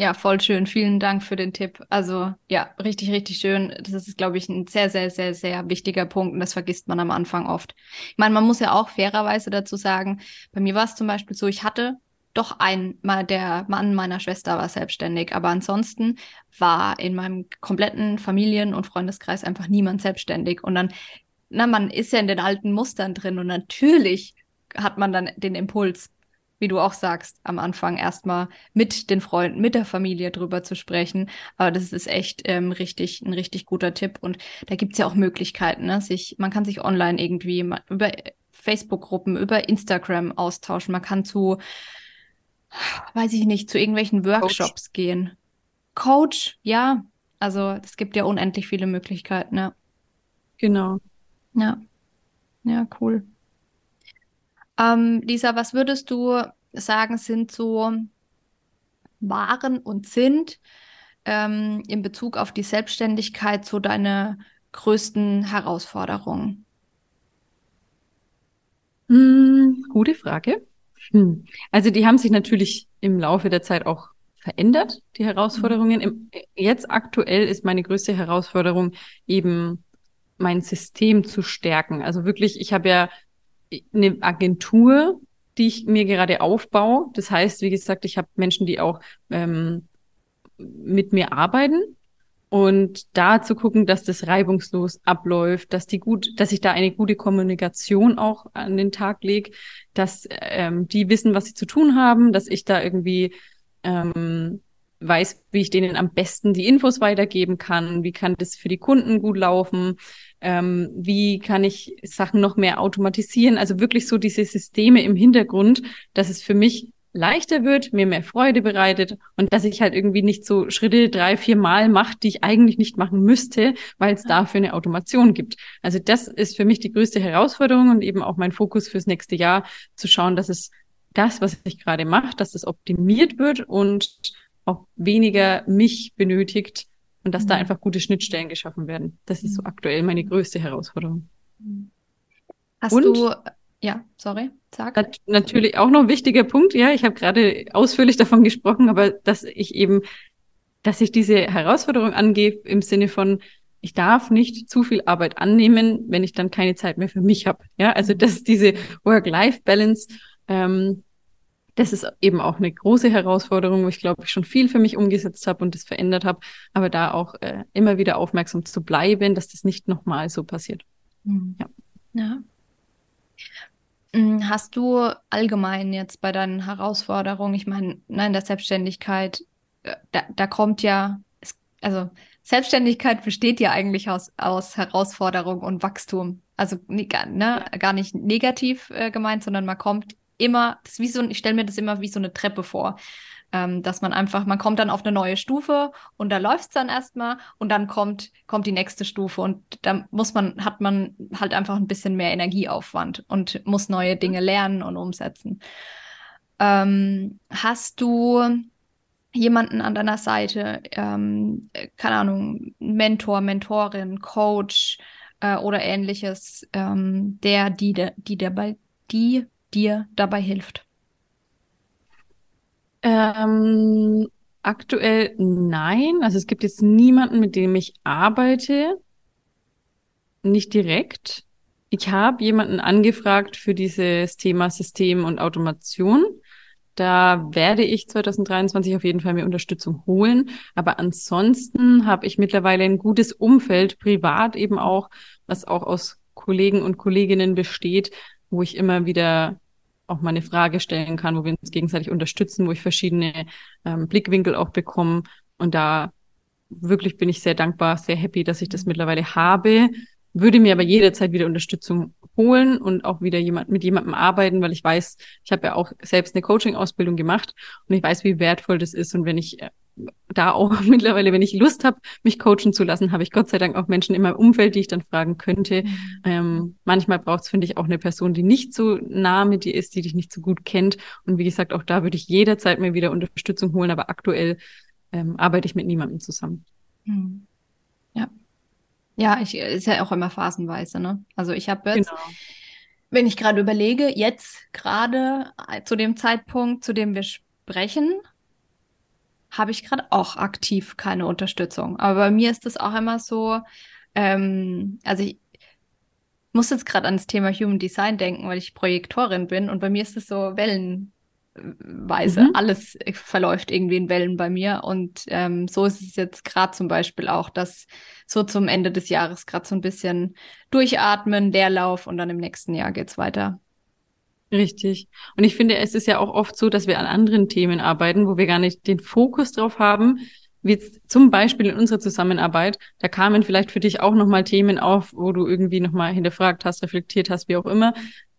Ja, voll schön. Vielen Dank für den Tipp. Also ja, richtig, richtig schön. Das ist, glaube ich, ein sehr, sehr, sehr, sehr wichtiger Punkt und das vergisst man am Anfang oft. Ich meine, man muss ja auch fairerweise dazu sagen, bei mir war es zum Beispiel so, ich hatte doch ein, mal der Mann meiner Schwester war selbstständig, aber ansonsten war in meinem kompletten Familien- und Freundeskreis einfach niemand selbstständig. Und dann na, man ist ja in den alten Mustern drin und natürlich hat man dann den Impuls, wie du auch sagst, am Anfang erstmal mit den Freunden, mit der Familie drüber zu sprechen. Aber das ist echt ähm, richtig, ein richtig guter Tipp. Und da gibt's ja auch Möglichkeiten, ne? sich, man kann sich online irgendwie über Facebook-Gruppen, über Instagram austauschen. Man kann zu, weiß ich nicht, zu irgendwelchen Workshops Coach. gehen. Coach, ja. Also es gibt ja unendlich viele Möglichkeiten, ne? Genau. Ja, ja, cool. Ähm, Lisa, was würdest du sagen, sind so waren und sind ähm, in Bezug auf die Selbstständigkeit so deine größten Herausforderungen? Hm, gute Frage. Hm. Also die haben sich natürlich im Laufe der Zeit auch verändert, die Herausforderungen. Im, jetzt aktuell ist meine größte Herausforderung eben mein System zu stärken. Also wirklich, ich habe ja eine Agentur, die ich mir gerade aufbaue. Das heißt, wie gesagt, ich habe Menschen, die auch ähm, mit mir arbeiten und da zu gucken, dass das reibungslos abläuft, dass die gut, dass ich da eine gute Kommunikation auch an den Tag lege, dass ähm, die wissen, was sie zu tun haben, dass ich da irgendwie ähm, weiß, wie ich denen am besten die Infos weitergeben kann, wie kann das für die Kunden gut laufen, ähm, wie kann ich Sachen noch mehr automatisieren, also wirklich so diese Systeme im Hintergrund, dass es für mich leichter wird, mir mehr Freude bereitet und dass ich halt irgendwie nicht so Schritte drei, vier Mal mache, die ich eigentlich nicht machen müsste, weil es dafür eine Automation gibt. Also das ist für mich die größte Herausforderung und eben auch mein Fokus fürs nächste Jahr, zu schauen, dass es das, was ich gerade mache, dass das optimiert wird und auch weniger mich benötigt und dass mhm. da einfach gute Schnittstellen geschaffen werden. Das ist so mhm. aktuell meine größte Herausforderung. Hast und, du, ja, sorry, sag. Nat natürlich auch noch ein wichtiger Punkt, ja, ich habe gerade ausführlich davon gesprochen, aber dass ich eben, dass ich diese Herausforderung angehe im Sinne von, ich darf nicht zu viel Arbeit annehmen, wenn ich dann keine Zeit mehr für mich habe. Ja, also das ist diese Work-Life-Balance. Ähm, das ist eben auch eine große Herausforderung, wo ich glaube ich schon viel für mich umgesetzt habe und das verändert habe, aber da auch äh, immer wieder aufmerksam zu bleiben, dass das nicht nochmal so passiert. Mhm. Ja. ja. Hm, hast du allgemein jetzt bei deinen Herausforderungen, ich meine, in der Selbstständigkeit, äh, da, da kommt ja, also Selbstständigkeit besteht ja eigentlich aus, aus Herausforderung und Wachstum. Also ne, gar nicht negativ äh, gemeint, sondern man kommt immer, das ist wie so, ich stelle mir das immer wie so eine Treppe vor. Ähm, dass man einfach, man kommt dann auf eine neue Stufe und da läuft es dann erstmal und dann kommt, kommt die nächste Stufe und da muss man, hat man halt einfach ein bisschen mehr Energieaufwand und muss neue Dinge lernen und umsetzen. Ähm, hast du jemanden an deiner Seite, ähm, keine Ahnung, Mentor, Mentorin, Coach äh, oder ähnliches, ähm, der, die, die dabei, die dir dabei hilft? Ähm, aktuell nein. Also es gibt jetzt niemanden, mit dem ich arbeite. Nicht direkt. Ich habe jemanden angefragt für dieses Thema System und Automation. Da werde ich 2023 auf jeden Fall mir Unterstützung holen. Aber ansonsten habe ich mittlerweile ein gutes Umfeld, privat eben auch, was auch aus Kollegen und Kolleginnen besteht, wo ich immer wieder auch mal eine Frage stellen kann, wo wir uns gegenseitig unterstützen, wo ich verschiedene ähm, Blickwinkel auch bekomme. Und da wirklich bin ich sehr dankbar, sehr happy, dass ich das mittlerweile habe. Würde mir aber jederzeit wieder Unterstützung holen und auch wieder jemand mit jemandem arbeiten, weil ich weiß, ich habe ja auch selbst eine Coaching-Ausbildung gemacht und ich weiß, wie wertvoll das ist. Und wenn ich äh, da auch mittlerweile, wenn ich Lust habe, mich coachen zu lassen, habe ich Gott sei Dank auch Menschen in meinem Umfeld, die ich dann fragen könnte. Mhm. Ähm, manchmal braucht es, finde ich, auch eine Person, die nicht so nah mit dir ist, die dich nicht so gut kennt. Und wie gesagt, auch da würde ich jederzeit mir wieder Unterstützung holen, aber aktuell ähm, arbeite ich mit niemandem zusammen. Mhm. Ja. Ja, ich ist ja auch immer phasenweise, ne? Also ich habe jetzt, genau. wenn ich gerade überlege, jetzt gerade äh, zu dem Zeitpunkt, zu dem wir sprechen, habe ich gerade auch aktiv keine Unterstützung. Aber bei mir ist das auch immer so, ähm, also ich muss jetzt gerade an das Thema Human Design denken, weil ich Projektorin bin und bei mir ist es so wellenweise. Mhm. Alles verläuft irgendwie in Wellen bei mir und ähm, so ist es jetzt gerade zum Beispiel auch, dass so zum Ende des Jahres gerade so ein bisschen durchatmen, Leerlauf und dann im nächsten Jahr geht's weiter. Richtig. Und ich finde, es ist ja auch oft so, dass wir an anderen Themen arbeiten, wo wir gar nicht den Fokus drauf haben. Wie jetzt zum Beispiel in unserer Zusammenarbeit, da kamen vielleicht für dich auch nochmal Themen auf, wo du irgendwie nochmal hinterfragt hast, reflektiert hast, wie auch immer,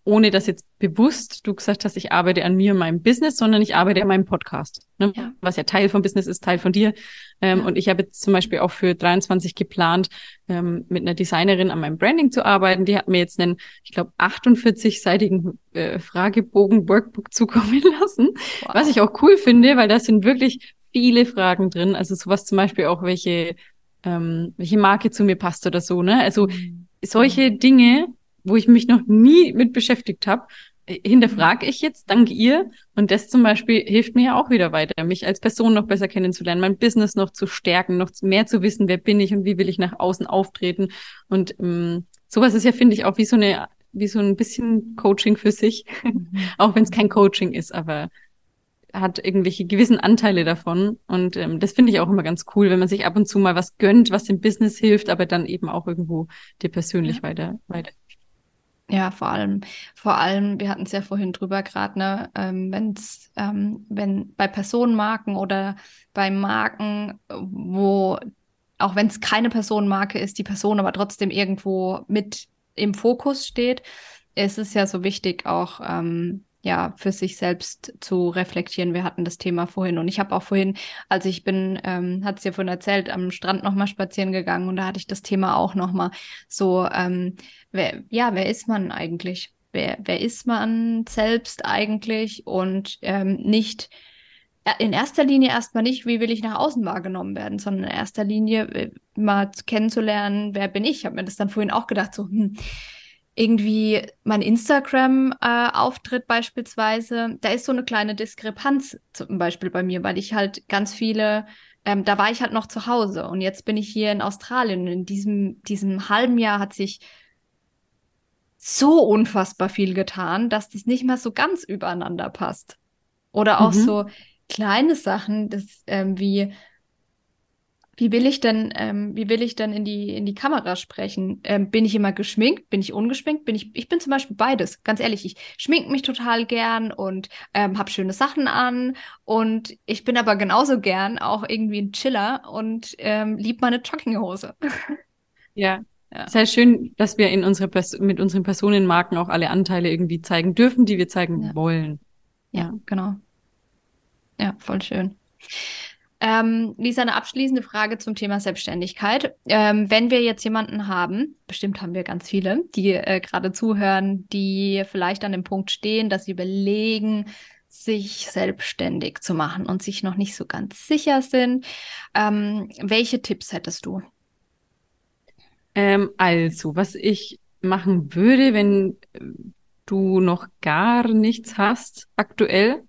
ohne dass jetzt bewusst du gesagt hast, ich arbeite an mir und meinem Business, sondern ich arbeite an meinem Podcast, ne? ja. was ja Teil vom Business ist, Teil von dir. Ähm, ja. Und ich habe jetzt zum Beispiel auch für 23 geplant, ähm, mit einer Designerin an meinem Branding zu arbeiten. Die hat mir jetzt einen, ich glaube, 48-seitigen äh, Fragebogen-Workbook zukommen lassen, wow. was ich auch cool finde, weil da sind wirklich viele Fragen drin. Also sowas zum Beispiel auch, welche, ähm, welche Marke zu mir passt oder so. Ne? Also mhm. solche Dinge wo ich mich noch nie mit beschäftigt habe, äh, hinterfrage ich jetzt dank ihr. Und das zum Beispiel hilft mir ja auch wieder weiter, mich als Person noch besser kennenzulernen, mein Business noch zu stärken, noch mehr zu wissen, wer bin ich und wie will ich nach außen auftreten. Und ähm, sowas ist ja, finde ich, auch wie so eine, wie so ein bisschen Coaching für sich, mhm. auch wenn es kein Coaching ist, aber hat irgendwelche gewissen Anteile davon. Und ähm, das finde ich auch immer ganz cool, wenn man sich ab und zu mal was gönnt, was dem Business hilft, aber dann eben auch irgendwo dir persönlich ja. weiter, weiter ja, vor allem, vor allem, wir hatten es ja vorhin drüber gerade, ne, ähm, wenn's, ähm, wenn bei Personenmarken oder bei Marken, wo, auch wenn es keine Personenmarke ist, die Person aber trotzdem irgendwo mit im Fokus steht, ist es ja so wichtig, auch ähm, ja, für sich selbst zu reflektieren. Wir hatten das Thema vorhin und ich habe auch vorhin, als ich bin, ähm, hat es ja vorhin erzählt, am Strand nochmal spazieren gegangen und da hatte ich das Thema auch nochmal so, ähm, wer, ja, wer ist man eigentlich? Wer, wer ist man selbst eigentlich und ähm, nicht äh, in erster Linie erstmal nicht, wie will ich nach außen wahrgenommen werden, sondern in erster Linie äh, mal kennenzulernen, wer bin ich. Ich habe mir das dann vorhin auch gedacht, so, hm, irgendwie mein Instagram-Auftritt äh, beispielsweise, da ist so eine kleine Diskrepanz zum Beispiel bei mir, weil ich halt ganz viele, ähm, da war ich halt noch zu Hause und jetzt bin ich hier in Australien. Und in diesem, diesem halben Jahr hat sich so unfassbar viel getan, dass das nicht mehr so ganz übereinander passt. Oder auch mhm. so kleine Sachen, das ähm, wie wie will ich denn, ähm, wie will ich denn in die, in die Kamera sprechen? Ähm, bin ich immer geschminkt? Bin ich ungeschminkt? Bin ich, ich bin zum Beispiel beides. Ganz ehrlich, ich schmink mich total gern und ähm, habe schöne Sachen an. Und ich bin aber genauso gern auch irgendwie ein Chiller und ähm, lieb meine Jogginghose. Ja. Ja. Es ist halt schön, dass wir in unsere Pers mit unseren Personenmarken auch alle Anteile irgendwie zeigen dürfen, die wir zeigen ja. wollen. Ja, ja, genau. Ja, voll schön. Ähm, Lisa, eine abschließende Frage zum Thema Selbstständigkeit. Ähm, wenn wir jetzt jemanden haben, bestimmt haben wir ganz viele, die äh, gerade zuhören, die vielleicht an dem Punkt stehen, dass sie überlegen, sich selbstständig zu machen und sich noch nicht so ganz sicher sind. Ähm, welche Tipps hättest du? Ähm, also, was ich machen würde, wenn du noch gar nichts hast aktuell,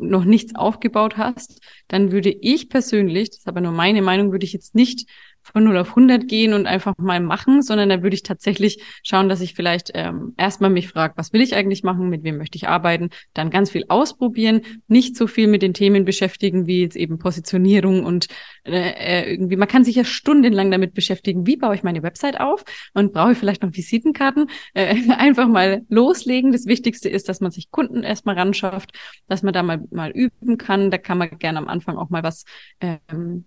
noch nichts aufgebaut hast, dann würde ich persönlich, das ist aber nur meine Meinung, würde ich jetzt nicht von 0 auf 100 gehen und einfach mal machen, sondern da würde ich tatsächlich schauen, dass ich vielleicht ähm, erstmal mich frage, was will ich eigentlich machen, mit wem möchte ich arbeiten, dann ganz viel ausprobieren, nicht so viel mit den Themen beschäftigen, wie jetzt eben Positionierung und äh, äh irgendwie, man kann sich ja stundenlang damit beschäftigen, wie baue ich meine Website auf und brauche ich vielleicht noch Visitenkarten, äh, einfach mal loslegen. Das Wichtigste ist, dass man sich Kunden erstmal ranschafft, dass man da mal, mal üben kann, da kann man gerne am Anfang auch mal was ähm,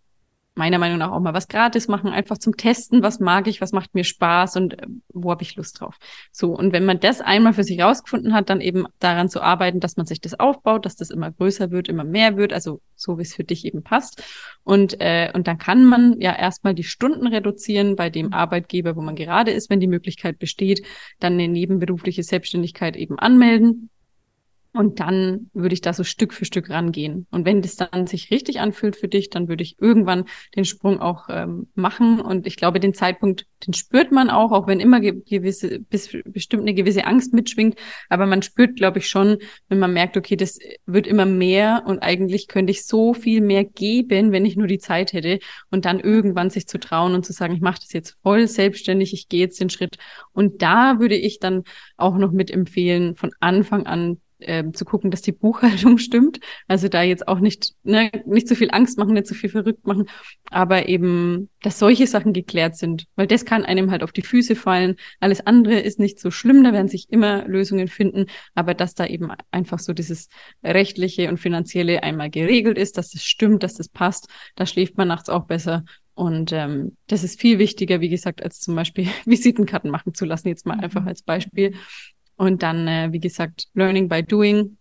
meiner Meinung nach auch mal was gratis machen, einfach zum Testen, was mag ich, was macht mir Spaß und äh, wo habe ich Lust drauf. So, und wenn man das einmal für sich rausgefunden hat, dann eben daran zu arbeiten, dass man sich das aufbaut, dass das immer größer wird, immer mehr wird, also so wie es für dich eben passt. Und, äh, und dann kann man ja erstmal die Stunden reduzieren bei dem Arbeitgeber, wo man gerade ist, wenn die Möglichkeit besteht, dann eine nebenberufliche Selbstständigkeit eben anmelden und dann würde ich da so Stück für Stück rangehen. Und wenn das dann sich richtig anfühlt für dich, dann würde ich irgendwann den Sprung auch ähm, machen. Und ich glaube, den Zeitpunkt, den spürt man auch, auch wenn immer gewisse, bis, bestimmt eine gewisse Angst mitschwingt. Aber man spürt, glaube ich, schon, wenn man merkt, okay, das wird immer mehr und eigentlich könnte ich so viel mehr geben, wenn ich nur die Zeit hätte. Und dann irgendwann sich zu trauen und zu sagen, ich mache das jetzt voll selbstständig, ich gehe jetzt den Schritt. Und da würde ich dann auch noch mit empfehlen, von Anfang an äh, zu gucken, dass die Buchhaltung stimmt. Also da jetzt auch nicht, ne, nicht zu viel Angst machen, nicht zu viel verrückt machen, aber eben, dass solche Sachen geklärt sind, weil das kann einem halt auf die Füße fallen. Alles andere ist nicht so schlimm, da werden sich immer Lösungen finden, aber dass da eben einfach so dieses rechtliche und finanzielle einmal geregelt ist, dass es stimmt, dass das passt, da schläft man nachts auch besser und ähm, das ist viel wichtiger, wie gesagt, als zum Beispiel Visitenkarten machen zu lassen, jetzt mal einfach mhm. als Beispiel. Und dann, äh, wie gesagt, Learning by Doing.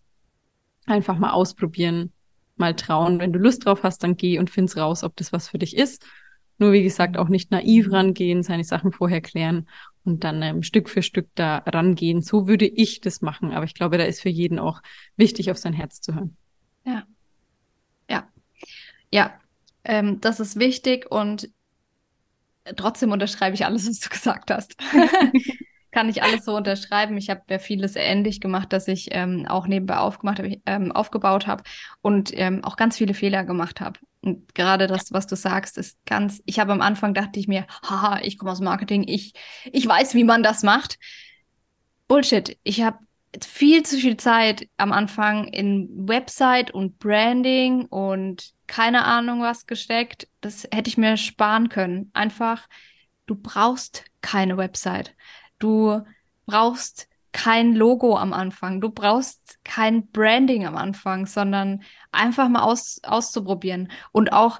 Einfach mal ausprobieren, mal trauen. Wenn du Lust drauf hast, dann geh und find's raus, ob das was für dich ist. Nur wie gesagt, auch nicht naiv rangehen, seine Sachen vorher klären und dann ähm, Stück für Stück da rangehen. So würde ich das machen. Aber ich glaube, da ist für jeden auch wichtig, auf sein Herz zu hören. Ja. Ja. Ja. Ähm, das ist wichtig und trotzdem unterschreibe ich alles, was du gesagt hast. kann ich alles so unterschreiben. Ich habe ja vieles ähnlich gemacht, dass ich ähm, auch nebenbei aufgemacht hab, ähm, aufgebaut habe und ähm, auch ganz viele Fehler gemacht habe. Und gerade das, was du sagst, ist ganz. Ich habe am Anfang dachte ich mir, haha, ich komme aus Marketing, ich ich weiß, wie man das macht. Bullshit. Ich habe viel zu viel Zeit am Anfang in Website und Branding und keine Ahnung was gesteckt. Das hätte ich mir sparen können. Einfach, du brauchst keine Website. Du brauchst kein Logo am Anfang, du brauchst kein Branding am Anfang, sondern einfach mal aus, auszuprobieren. Und auch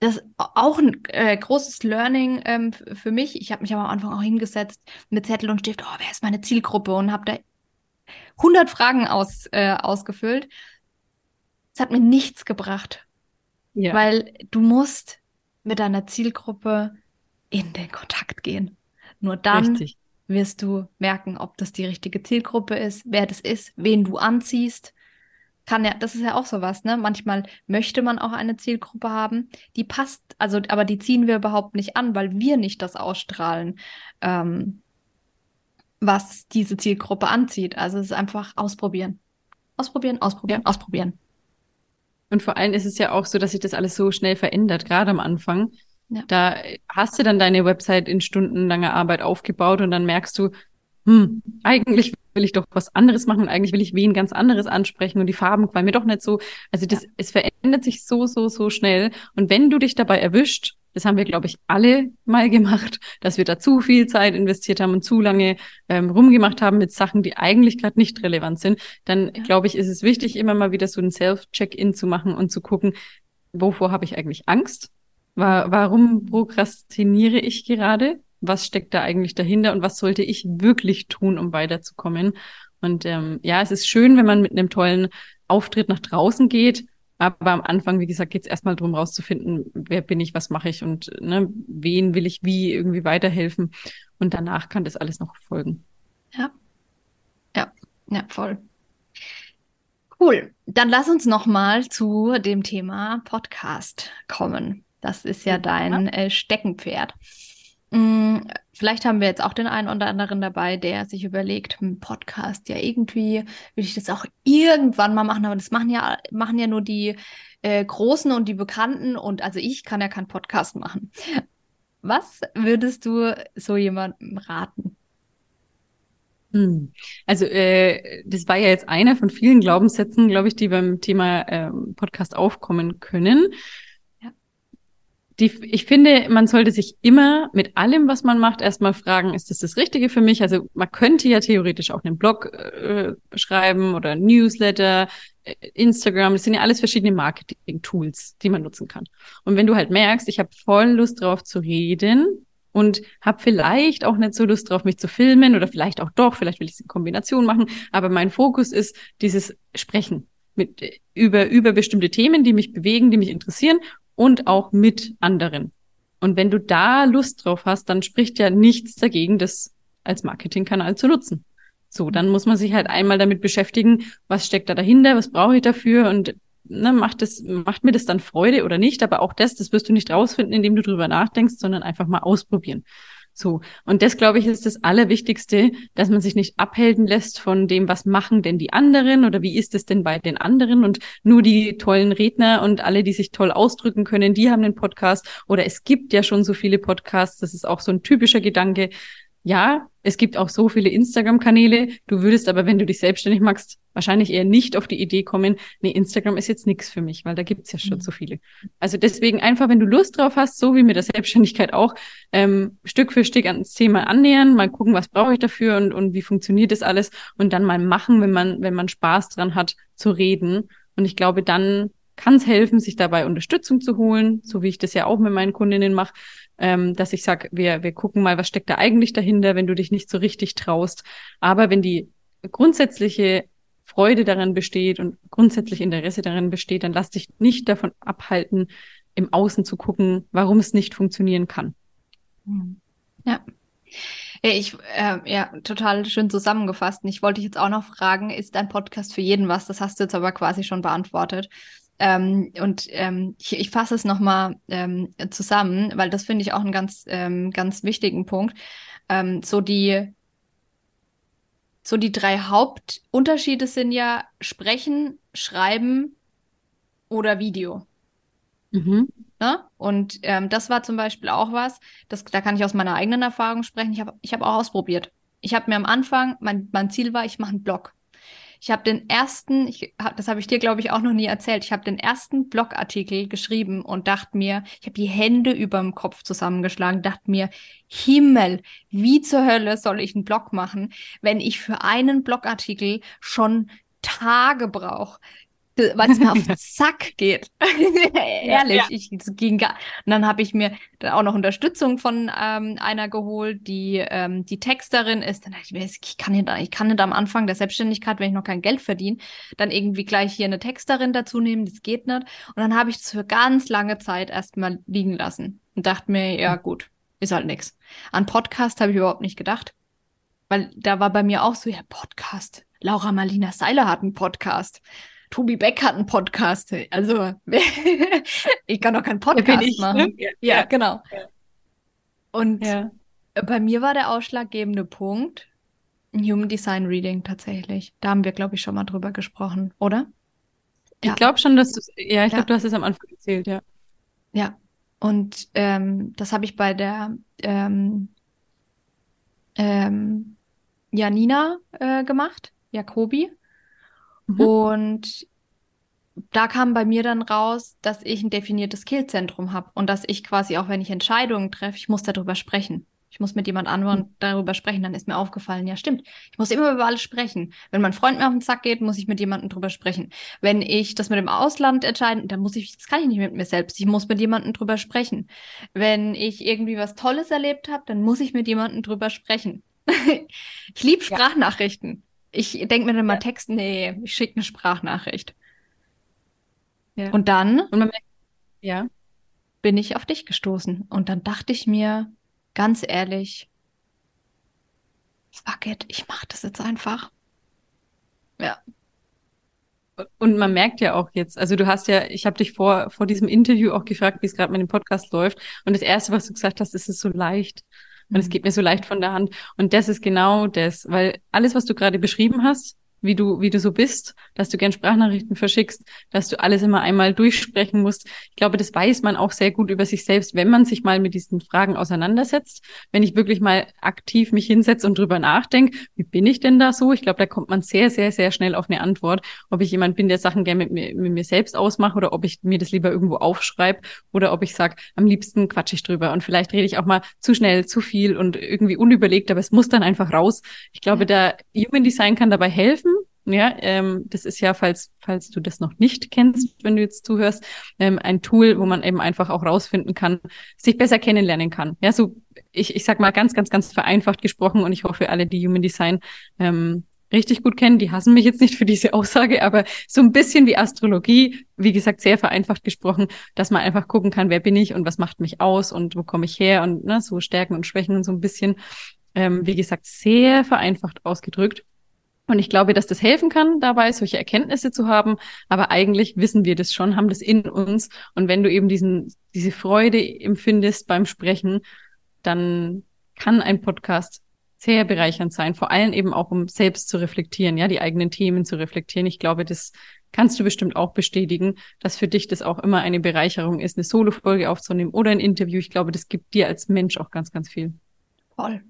das auch ein äh, großes Learning ähm, für mich. Ich habe mich aber am Anfang auch hingesetzt mit Zettel und Stift, oh, wer ist meine Zielgruppe? Und habe da 100 Fragen aus, äh, ausgefüllt. Es hat mir nichts gebracht. Ja. Weil du musst mit deiner Zielgruppe in den Kontakt gehen. Nur dann Richtig. wirst du merken, ob das die richtige Zielgruppe ist, wer das ist, wen du anziehst. Kann ja, das ist ja auch sowas, ne? Manchmal möchte man auch eine Zielgruppe haben, die passt, also, aber die ziehen wir überhaupt nicht an, weil wir nicht das ausstrahlen, ähm, was diese Zielgruppe anzieht. Also es ist einfach ausprobieren. Ausprobieren, ausprobieren, ja. ausprobieren. Und vor allem ist es ja auch so, dass sich das alles so schnell verändert, gerade am Anfang. Ja. Da hast du dann deine Website in stundenlanger Arbeit aufgebaut und dann merkst du, hm, eigentlich will ich doch was anderes machen und eigentlich will ich wen ganz anderes ansprechen und die Farben gefallen mir doch nicht so. Also das, ja. es verändert sich so, so, so schnell. Und wenn du dich dabei erwischt, das haben wir, glaube ich, alle mal gemacht, dass wir da zu viel Zeit investiert haben und zu lange ähm, rumgemacht haben mit Sachen, die eigentlich gerade nicht relevant sind, dann ja. glaube ich, ist es wichtig, immer mal wieder so ein Self-Check-In zu machen und zu gucken, wovor habe ich eigentlich Angst? War, warum prokrastiniere ich gerade? Was steckt da eigentlich dahinter und was sollte ich wirklich tun, um weiterzukommen? Und ähm, ja, es ist schön, wenn man mit einem tollen Auftritt nach draußen geht. Aber am Anfang, wie gesagt, geht es erstmal darum, rauszufinden, wer bin ich, was mache ich und ne, wen will ich wie irgendwie weiterhelfen. Und danach kann das alles noch folgen. Ja. Ja, ja, voll. Cool. Dann lass uns noch mal zu dem Thema Podcast kommen. Das ist ja dein äh, Steckenpferd. Hm, vielleicht haben wir jetzt auch den einen oder anderen dabei, der sich überlegt, hm, Podcast, ja irgendwie will ich das auch irgendwann mal machen, aber das machen ja, machen ja nur die äh, Großen und die Bekannten und also ich kann ja keinen Podcast machen. Was würdest du so jemandem raten? Hm. Also äh, das war ja jetzt einer von vielen Glaubenssätzen, glaube ich, die beim Thema ähm, Podcast aufkommen können die, ich finde, man sollte sich immer mit allem, was man macht, erstmal fragen, ist das das Richtige für mich? Also man könnte ja theoretisch auch einen Blog äh, schreiben oder Newsletter, äh, Instagram, das sind ja alles verschiedene Marketing-Tools, die man nutzen kann. Und wenn du halt merkst, ich habe voll Lust drauf zu reden und habe vielleicht auch nicht so Lust drauf, mich zu filmen oder vielleicht auch doch, vielleicht will ich es in Kombination machen, aber mein Fokus ist dieses Sprechen mit über über bestimmte Themen, die mich bewegen, die mich interessieren und auch mit anderen. Und wenn du da Lust drauf hast, dann spricht ja nichts dagegen, das als Marketingkanal zu nutzen. So, dann muss man sich halt einmal damit beschäftigen, was steckt da dahinter, was brauche ich dafür und ne, macht das, macht mir das dann Freude oder nicht? Aber auch das, das wirst du nicht rausfinden, indem du drüber nachdenkst, sondern einfach mal ausprobieren. So. Und das, glaube ich, ist das Allerwichtigste, dass man sich nicht abhalten lässt von dem, was machen denn die anderen oder wie ist es denn bei den anderen und nur die tollen Redner und alle, die sich toll ausdrücken können, die haben einen Podcast oder es gibt ja schon so viele Podcasts. Das ist auch so ein typischer Gedanke ja, es gibt auch so viele Instagram-Kanäle. Du würdest aber, wenn du dich selbstständig machst, wahrscheinlich eher nicht auf die Idee kommen, nee, Instagram ist jetzt nichts für mich, weil da gibt's ja schon mhm. so viele. Also deswegen einfach, wenn du Lust drauf hast, so wie mit der Selbstständigkeit auch, ähm, Stück für Stück ans Thema annähern, mal gucken, was brauche ich dafür und, und wie funktioniert das alles und dann mal machen, wenn man, wenn man Spaß dran hat, zu reden. Und ich glaube, dann kann es helfen, sich dabei Unterstützung zu holen, so wie ich das ja auch mit meinen Kundinnen mache, ähm, dass ich sage, wir, wir gucken mal, was steckt da eigentlich dahinter, wenn du dich nicht so richtig traust. Aber wenn die grundsätzliche Freude daran besteht und grundsätzlich Interesse daran besteht, dann lass dich nicht davon abhalten, im Außen zu gucken, warum es nicht funktionieren kann. Ja. Ich, äh, ja, total schön zusammengefasst. Und ich wollte dich jetzt auch noch fragen, ist dein Podcast für jeden was? Das hast du jetzt aber quasi schon beantwortet. Ähm, und ähm, ich, ich fasse es nochmal ähm, zusammen, weil das finde ich auch einen ganz, ähm, ganz wichtigen Punkt. Ähm, so die so die drei Hauptunterschiede sind ja Sprechen, Schreiben oder Video. Mhm. Ne? Und ähm, das war zum Beispiel auch was, das, da kann ich aus meiner eigenen Erfahrung sprechen. Ich habe ich hab auch ausprobiert. Ich habe mir am Anfang, mein, mein Ziel war, ich mache einen Blog. Ich habe den ersten, ich, das habe ich dir, glaube ich, auch noch nie erzählt, ich habe den ersten Blogartikel geschrieben und dachte mir, ich habe die Hände über dem Kopf zusammengeschlagen, dachte mir, Himmel, wie zur Hölle soll ich einen Blog machen, wenn ich für einen Blogartikel schon Tage brauche? Weil es mir auf den Sack geht. Ehrlich, ja, ich ging gar. Und dann habe ich mir dann auch noch Unterstützung von ähm, einer geholt, die ähm, die Texterin ist. Dann dachte ich mir, ich kann nicht, ich kann nicht am Anfang der Selbstständigkeit, wenn ich noch kein Geld verdiene, dann irgendwie gleich hier eine Texterin dazu nehmen. Das geht nicht. Und dann habe ich es für ganz lange Zeit erstmal liegen lassen und dachte mir, ja gut, ist halt nix. An Podcast habe ich überhaupt nicht gedacht, weil da war bei mir auch so, ja Podcast. Laura Marlina Seiler hat einen Podcast. Tobi Beck hat einen Podcast. Also, ich kann doch keinen Podcast ich, ne? machen. Ne? Ja, ja, genau. Ja. Und ja. bei mir war der ausschlaggebende Punkt Human Design Reading tatsächlich. Da haben wir, glaube ich, schon mal drüber gesprochen, oder? Ich glaube schon, dass du ja, ich glaube, du hast es am Anfang erzählt, ja. Ja. Und ähm, das habe ich bei der ähm, ähm, Janina äh, gemacht, Jakobi. Mhm. Und da kam bei mir dann raus, dass ich ein definiertes Skillzentrum habe und dass ich quasi auch, wenn ich Entscheidungen treffe, ich muss darüber sprechen. Ich muss mit jemand anderem mhm. darüber sprechen. Dann ist mir aufgefallen, ja stimmt, ich muss immer über alles sprechen. Wenn mein Freund mir auf den Sack geht, muss ich mit jemandem drüber sprechen. Wenn ich das mit dem Ausland entscheiden, dann muss ich, das kann ich nicht mit mir selbst. Ich muss mit jemandem drüber sprechen. Wenn ich irgendwie was Tolles erlebt habe, dann muss ich mit jemandem drüber sprechen. ich liebe Sprachnachrichten. Ich denke mir dann mal ja. Text, nee, ich schicke eine Sprachnachricht. Ja. Und dann und man, ja. bin ich auf dich gestoßen. Und dann dachte ich mir, ganz ehrlich, fuck it, ich mache das jetzt einfach. Ja. Und man merkt ja auch jetzt, also du hast ja, ich habe dich vor, vor diesem Interview auch gefragt, wie es gerade mit dem Podcast läuft. Und das Erste, was du gesagt hast, ist es so leicht. Und es geht mir so leicht von der Hand. Und das ist genau das, weil alles, was du gerade beschrieben hast, wie du, wie du so bist, dass du gern Sprachnachrichten verschickst, dass du alles immer einmal durchsprechen musst. Ich glaube, das weiß man auch sehr gut über sich selbst, wenn man sich mal mit diesen Fragen auseinandersetzt. Wenn ich wirklich mal aktiv mich hinsetze und drüber nachdenke, wie bin ich denn da so? Ich glaube, da kommt man sehr, sehr, sehr schnell auf eine Antwort, ob ich jemand bin, der Sachen gerne mit mir, mit mir selbst ausmache oder ob ich mir das lieber irgendwo aufschreibe oder ob ich sage, am liebsten quatsche ich drüber und vielleicht rede ich auch mal zu schnell, zu viel und irgendwie unüberlegt, aber es muss dann einfach raus. Ich glaube, da Human Design kann dabei helfen, ja, ähm, das ist ja, falls, falls du das noch nicht kennst, wenn du jetzt zuhörst, ähm, ein Tool, wo man eben einfach auch rausfinden kann, sich besser kennenlernen kann. Ja, so, ich, ich sag mal ganz, ganz, ganz vereinfacht gesprochen und ich hoffe, alle, die Human Design ähm, richtig gut kennen, die hassen mich jetzt nicht für diese Aussage, aber so ein bisschen wie Astrologie, wie gesagt, sehr vereinfacht gesprochen, dass man einfach gucken kann, wer bin ich und was macht mich aus und wo komme ich her und ne, so Stärken und Schwächen und so ein bisschen, ähm, wie gesagt, sehr vereinfacht ausgedrückt. Und ich glaube, dass das helfen kann, dabei solche Erkenntnisse zu haben. Aber eigentlich wissen wir das schon, haben das in uns. Und wenn du eben diesen, diese Freude empfindest beim Sprechen, dann kann ein Podcast sehr bereichernd sein. Vor allem eben auch, um selbst zu reflektieren, ja, die eigenen Themen zu reflektieren. Ich glaube, das kannst du bestimmt auch bestätigen, dass für dich das auch immer eine Bereicherung ist, eine Solo-Folge aufzunehmen oder ein Interview. Ich glaube, das gibt dir als Mensch auch ganz, ganz viel. Voll.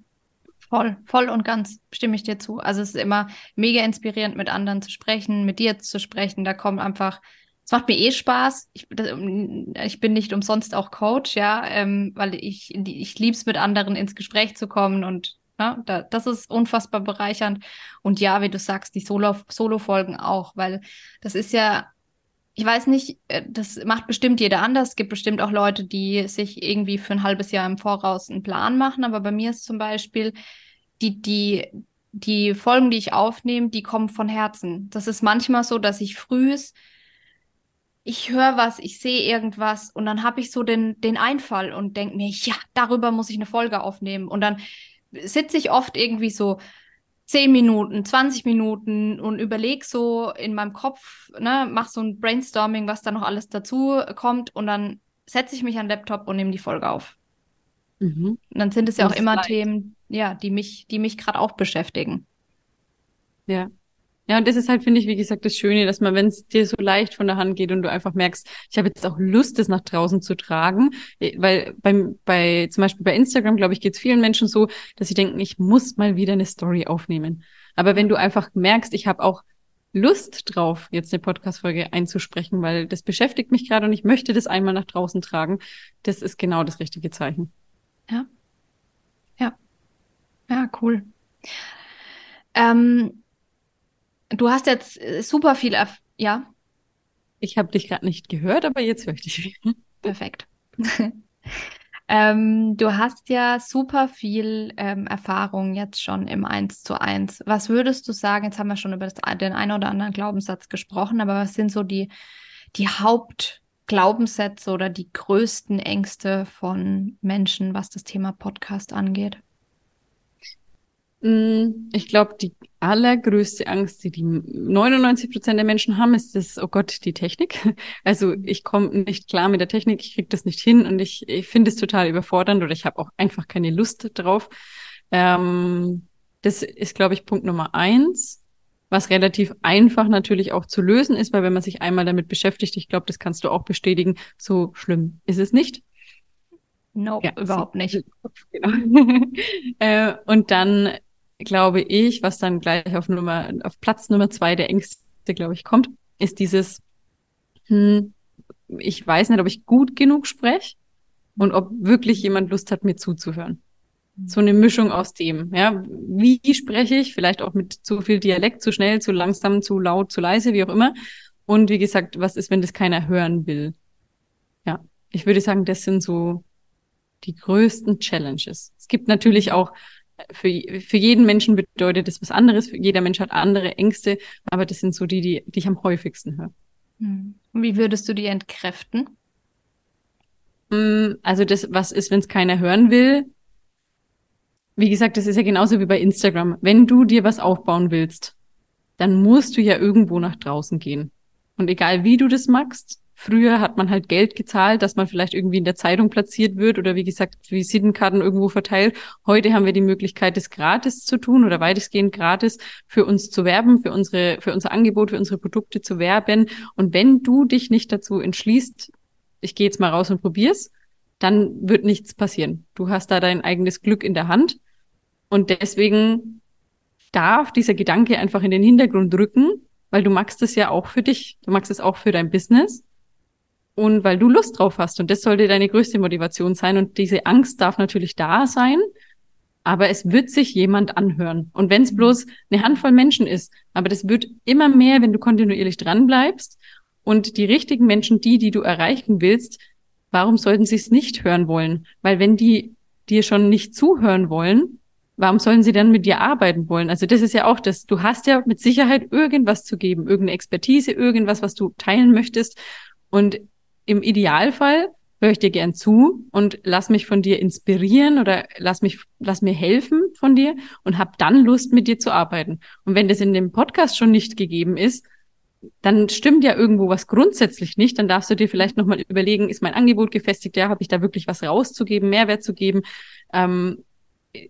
Voll, voll und ganz stimme ich dir zu. Also es ist immer mega inspirierend, mit anderen zu sprechen, mit dir zu sprechen. Da kommt einfach, es macht mir eh Spaß. Ich, ich bin nicht umsonst auch Coach, ja, ähm, weil ich, ich liebe es, mit anderen ins Gespräch zu kommen und ja, ne, da, das ist unfassbar bereichernd. Und ja, wie du sagst, die Solo-Folgen auch, weil das ist ja ich weiß nicht, äh, das macht bestimmt jeder anders. Es gibt bestimmt auch Leute, die sich irgendwie für ein halbes Jahr im Voraus einen Plan machen. Aber bei mir ist zum Beispiel, die, die, die Folgen, die ich aufnehme, die kommen von Herzen. Das ist manchmal so, dass ich frühs, ich höre was, ich sehe irgendwas und dann habe ich so den, den Einfall und denke mir, ja, darüber muss ich eine Folge aufnehmen. Und dann sitze ich oft irgendwie so 10 Minuten, 20 Minuten und überleg so in meinem Kopf, ne, mach so ein Brainstorming, was da noch alles dazu kommt und dann setze ich mich an den Laptop und nehme die Folge auf. Mhm. Und dann sind es ja auch immer leicht. Themen, ja, die mich, die mich gerade auch beschäftigen. Ja. Ja, und das ist halt, finde ich, wie gesagt, das Schöne, dass man, wenn es dir so leicht von der Hand geht und du einfach merkst, ich habe jetzt auch Lust, das nach draußen zu tragen, äh, weil beim, bei, zum Beispiel bei Instagram, glaube ich, geht es vielen Menschen so, dass sie denken, ich muss mal wieder eine Story aufnehmen. Aber wenn du einfach merkst, ich habe auch Lust drauf, jetzt eine Podcast-Folge einzusprechen, weil das beschäftigt mich gerade und ich möchte das einmal nach draußen tragen, das ist genau das richtige Zeichen. Ja. Ja. Ja, cool. Ähm, Du hast jetzt äh, super viel, Erf ja? Ich habe dich gerade nicht gehört, aber jetzt höre ich dich. Perfekt. ähm, du hast ja super viel ähm, Erfahrung jetzt schon im Eins zu eins. Was würdest du sagen? Jetzt haben wir schon über das, den einen oder anderen Glaubenssatz gesprochen, aber was sind so die, die Hauptglaubenssätze oder die größten Ängste von Menschen, was das Thema Podcast angeht? Mm, ich glaube, die allergrößte Angst, die die 99 Prozent der Menschen haben, ist das, oh Gott, die Technik. Also ich komme nicht klar mit der Technik, ich kriege das nicht hin und ich, ich finde es total überfordernd oder ich habe auch einfach keine Lust drauf. Ähm, das ist, glaube ich, Punkt Nummer eins, was relativ einfach natürlich auch zu lösen ist, weil wenn man sich einmal damit beschäftigt, ich glaube, das kannst du auch bestätigen, so schlimm ist es nicht. Nope, ja, überhaupt nicht. Genau. äh, und dann glaube ich, was dann gleich auf Nummer, auf Platz Nummer zwei der Ängste, glaube ich, kommt, ist dieses, hm, ich weiß nicht, ob ich gut genug spreche und ob wirklich jemand Lust hat, mir zuzuhören. So eine Mischung aus dem, ja. Wie spreche ich? Vielleicht auch mit zu viel Dialekt, zu schnell, zu langsam, zu laut, zu leise, wie auch immer. Und wie gesagt, was ist, wenn das keiner hören will? Ja. Ich würde sagen, das sind so die größten Challenges. Es gibt natürlich auch für, für jeden Menschen bedeutet das was anderes. Jeder Mensch hat andere Ängste, aber das sind so die, die, die ich am häufigsten höre. Hm. Und wie würdest du die entkräften? Hm, also das, was ist, wenn es keiner hören will? Wie gesagt, das ist ja genauso wie bei Instagram. Wenn du dir was aufbauen willst, dann musst du ja irgendwo nach draußen gehen. Und egal wie du das machst, Früher hat man halt Geld gezahlt, dass man vielleicht irgendwie in der Zeitung platziert wird oder wie gesagt Visitenkarten irgendwo verteilt. Heute haben wir die Möglichkeit, das gratis zu tun oder weitestgehend gratis für uns zu werben, für unsere, für unser Angebot, für unsere Produkte zu werben. Und wenn du dich nicht dazu entschließt, ich gehe jetzt mal raus und probier's, dann wird nichts passieren. Du hast da dein eigenes Glück in der Hand. Und deswegen darf dieser Gedanke einfach in den Hintergrund rücken, weil du magst es ja auch für dich. Du magst es auch für dein Business und weil du Lust drauf hast. Und das sollte deine größte Motivation sein. Und diese Angst darf natürlich da sein, aber es wird sich jemand anhören. Und wenn es mhm. bloß eine Handvoll Menschen ist, aber das wird immer mehr, wenn du kontinuierlich dran bleibst. Und die richtigen Menschen, die, die du erreichen willst, warum sollten sie es nicht hören wollen? Weil wenn die dir schon nicht zuhören wollen, warum sollen sie dann mit dir arbeiten wollen? Also das ist ja auch das. Du hast ja mit Sicherheit irgendwas zu geben, irgendeine Expertise, irgendwas, was du teilen möchtest. Und im Idealfall höre ich dir gern zu und lass mich von dir inspirieren oder lass mich, lass mir helfen von dir und hab dann Lust, mit dir zu arbeiten. Und wenn das in dem Podcast schon nicht gegeben ist, dann stimmt ja irgendwo was grundsätzlich nicht. Dann darfst du dir vielleicht nochmal überlegen, ist mein Angebot gefestigt? Ja, habe ich da wirklich was rauszugeben, Mehrwert zu geben? Ähm,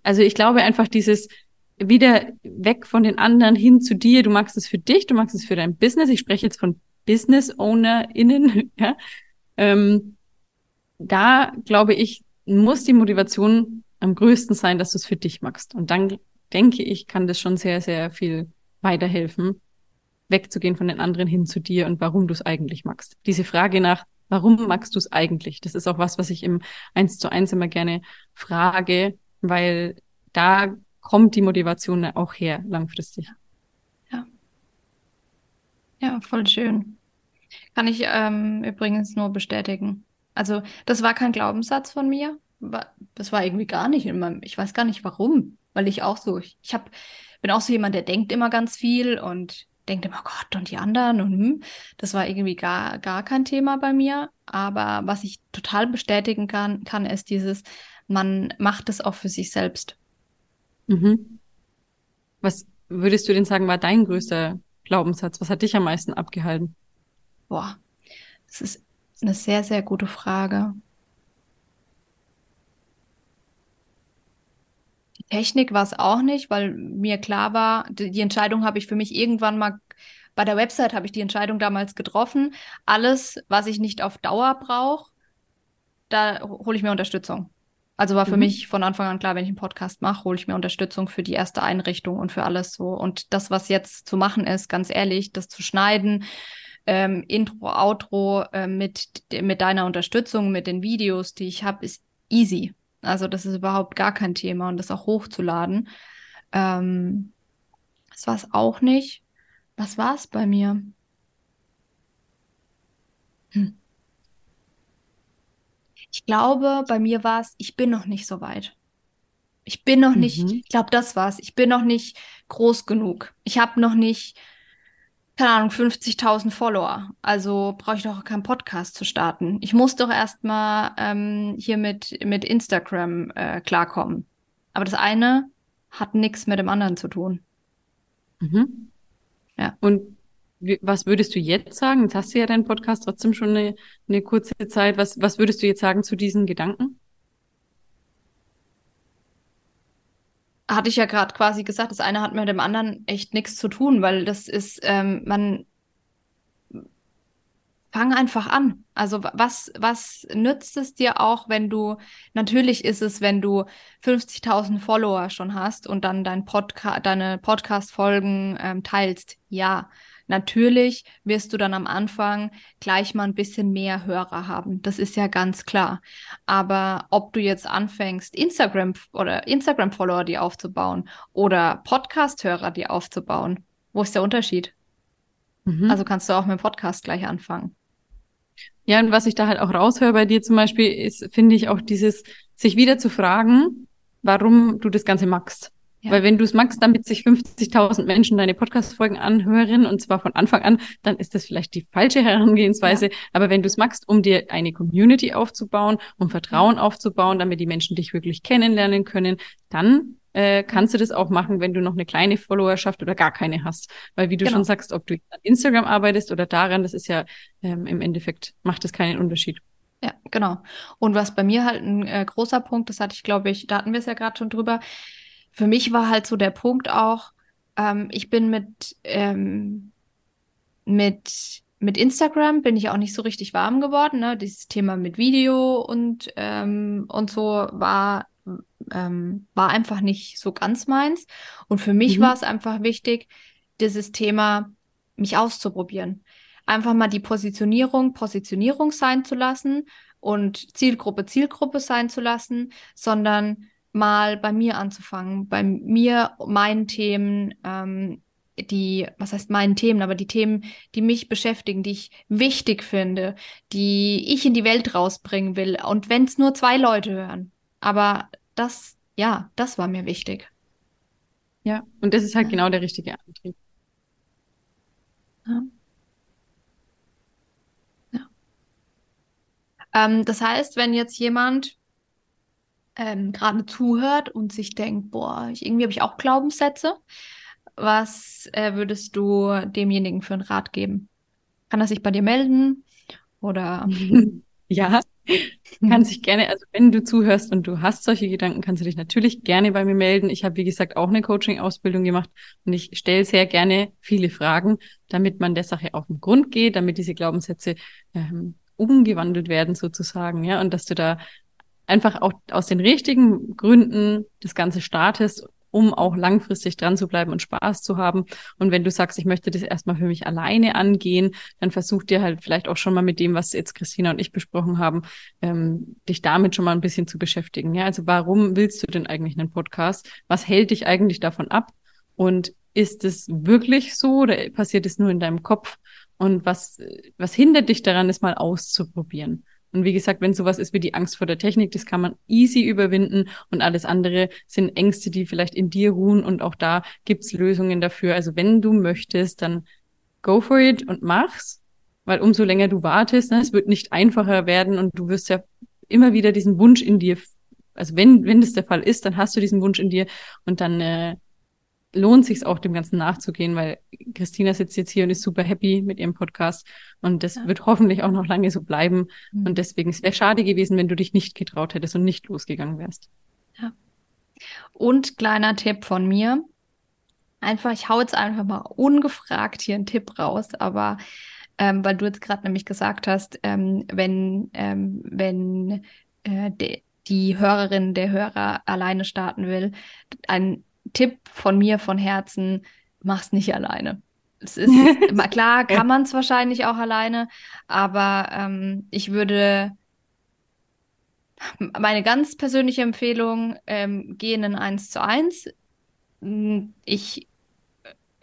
also ich glaube einfach dieses wieder weg von den anderen hin zu dir. Du magst es für dich, du magst es für dein Business. Ich spreche jetzt von Business OwnerInnen, ja, ähm, da glaube ich, muss die Motivation am größten sein, dass du es für dich machst. Und dann denke ich, kann das schon sehr, sehr viel weiterhelfen, wegzugehen von den anderen hin zu dir und warum du es eigentlich magst. Diese Frage nach, warum magst du es eigentlich? Das ist auch was, was ich im Eins zu eins immer gerne frage, weil da kommt die Motivation auch her, langfristig. Ja. Ja, voll schön. Kann ich ähm, übrigens nur bestätigen. Also, das war kein Glaubenssatz von mir. Das war irgendwie gar nicht in meinem, ich weiß gar nicht warum, weil ich auch so, ich, ich hab, bin auch so jemand, der denkt immer ganz viel und denkt immer, oh Gott, und die anderen und hm, das war irgendwie gar, gar kein Thema bei mir. Aber was ich total bestätigen kann, kann, ist dieses, man macht es auch für sich selbst. Mhm. Was würdest du denn sagen, war dein größter Glaubenssatz? Was hat dich am meisten abgehalten? Boah, das ist eine sehr, sehr gute Frage. Die Technik war es auch nicht, weil mir klar war, die, die Entscheidung habe ich für mich irgendwann mal, bei der Website habe ich die Entscheidung damals getroffen. Alles, was ich nicht auf Dauer brauche, da hole ich mir Unterstützung. Also war für mhm. mich von Anfang an klar, wenn ich einen Podcast mache, hole ich mir Unterstützung für die erste Einrichtung und für alles so. Und das, was jetzt zu machen ist, ganz ehrlich, das zu schneiden, ähm, Intro, Outro äh, mit, mit deiner Unterstützung, mit den Videos, die ich habe, ist easy. Also das ist überhaupt gar kein Thema und das auch hochzuladen. Ähm, das war es auch nicht. Was war es bei mir? Hm. Ich glaube, bei mir war es, ich bin noch nicht so weit. Ich bin noch nicht, Mhm. ich glaube, das war's. Ich bin noch nicht groß genug. Ich habe noch nicht, keine Ahnung, 50.000 Follower. Also brauche ich doch keinen Podcast zu starten. Ich muss doch erstmal ähm, hier mit, mit Instagram äh, klarkommen. Aber das eine hat nichts mit dem anderen zu tun. Mhm. Ja. Und was würdest du jetzt sagen? Jetzt hast du ja deinen Podcast trotzdem schon eine, eine kurze Zeit. Was, was würdest du jetzt sagen zu diesen Gedanken? Hatte ich ja gerade quasi gesagt, das eine hat mit dem anderen echt nichts zu tun, weil das ist, ähm, man fang einfach an. Also wa- was, was nützt es dir auch, wenn du, natürlich ist es, wenn du 50.000 Follower schon hast und dann dein Podca deine Podcast-Folgen ähm, teilst. Ja, natürlich wirst du dann am Anfang gleich mal ein bisschen mehr Hörer haben. Das ist ja ganz klar. Aber ob du jetzt anfängst, Instagram oder Instagram-Follower dir aufzubauen oder Podcast-Hörer dir aufzubauen, wo ist der Unterschied? Mhm. Also kannst du auch mit dem Podcast gleich anfangen. Ja, und was ich da halt auch raushöre bei dir zum Beispiel, ist, finde ich, auch dieses, sich wieder zu fragen, warum du das Ganze magst. Ja. Weil wenn du es magst, damit sich 50.000 Menschen deine Podcast-Folgen anhören, und zwar von Anfang an, dann ist das vielleicht die falsche Herangehensweise. Aber wenn du es magst, um dir eine Community aufzubauen, um Vertrauen aufzubauen, damit die Menschen dich wirklich kennenlernen können, dann äh, kannst du das auch machen, wenn du noch eine kleine Followerschaft oder gar keine hast. Weil wie du Genau. schon sagst, ob du an Instagram arbeitest oder daran, das ist ja ähm, im Endeffekt, macht es keinen Unterschied. Ja, genau. Und was bei mir halt ein äh, großer Punkt, das hatte ich, glaube ich, da hatten wir es ja gerade schon drüber. Für mich war halt so der Punkt auch, ähm, ich bin mit, ähm, mit, mit Instagram bin ich auch nicht so richtig warm geworden. Ne? Dieses Thema mit Video und, ähm, und so war, ähm, war einfach nicht so ganz meins. Und für mich Mhm. war es einfach wichtig, dieses Thema mich auszuprobieren. Einfach mal die Positionierung Positionierung sein zu lassen und Zielgruppe Zielgruppe sein zu lassen, sondern mal bei mir anzufangen, bei mir, meinen Themen, ähm, die, was heißt meinen Themen, aber die Themen, die mich beschäftigen, die ich wichtig finde, die ich in die Welt rausbringen will. Und wenn es nur zwei Leute hören. Aber das, ja, das war mir wichtig. Ja, und das ist halt Ja. genau der richtige Antrieb. Ja. Ja. Ähm, das heißt, wenn jetzt jemand ähm, gerade zuhört und sich denkt, boah, ich, irgendwie habe ich auch Glaubenssätze, was äh, würdest du demjenigen für einen Rat geben? Kann er sich bei dir melden? Oder Ja, kannst dich gerne, also wenn du zuhörst und du hast solche Gedanken, kannst du dich natürlich gerne bei mir melden. Ich habe, wie gesagt, auch eine Coaching-Ausbildung gemacht und ich stelle sehr gerne viele Fragen, damit man der Sache auf den Grund geht, damit diese Glaubenssätze ähm, umgewandelt werden sozusagen, ja, und dass du da einfach auch aus den richtigen Gründen das Ganze startest, um auch langfristig dran zu bleiben und Spaß zu haben. Und wenn du sagst, ich möchte das erstmal für mich alleine angehen, dann versuch dir halt vielleicht auch schon mal mit dem, was jetzt Christina und ich besprochen haben, ähm, dich damit schon mal ein bisschen zu beschäftigen. Ja, also warum willst du denn eigentlich einen Podcast? Was hält dich eigentlich davon ab? Und ist es wirklich so oder passiert es nur in deinem Kopf? Und was, was hindert dich daran, es mal auszuprobieren? Und wie gesagt, wenn sowas ist wie die Angst vor der Technik, das kann man easy überwinden. Und alles andere sind Ängste, die vielleicht in dir ruhen. Und auch da gibt's Lösungen dafür. Also wenn du möchtest, dann go for it und mach's, weil umso länger du wartest, ne, es wird nicht einfacher werden. Und du wirst ja immer wieder diesen Wunsch in dir, also wenn, wenn das der Fall ist, dann hast du diesen Wunsch in dir. Und dann äh, lohnt sich auch dem Ganzen nachzugehen, weil Christina sitzt jetzt hier und ist super happy mit ihrem Podcast und das Ja. wird hoffentlich auch noch lange so bleiben. Mhm. Und deswegen, es wäre schade gewesen, wenn du dich nicht getraut hättest und nicht losgegangen wärst. Und kleiner Tipp von mir. Einfach, ich hau jetzt einfach mal ungefragt hier einen Tipp raus, aber ähm, weil du jetzt gerade nämlich gesagt hast, ähm, wenn, ähm, wenn äh, die Hörerin, der Hörer alleine starten will, ein Tipp von mir von Herzen, mach's nicht alleine. Es ist klar, kann man es wahrscheinlich auch alleine, aber ähm, ich würde meine ganz persönliche Empfehlung, ähm, gehen in 1 zu 1. Mm, Ich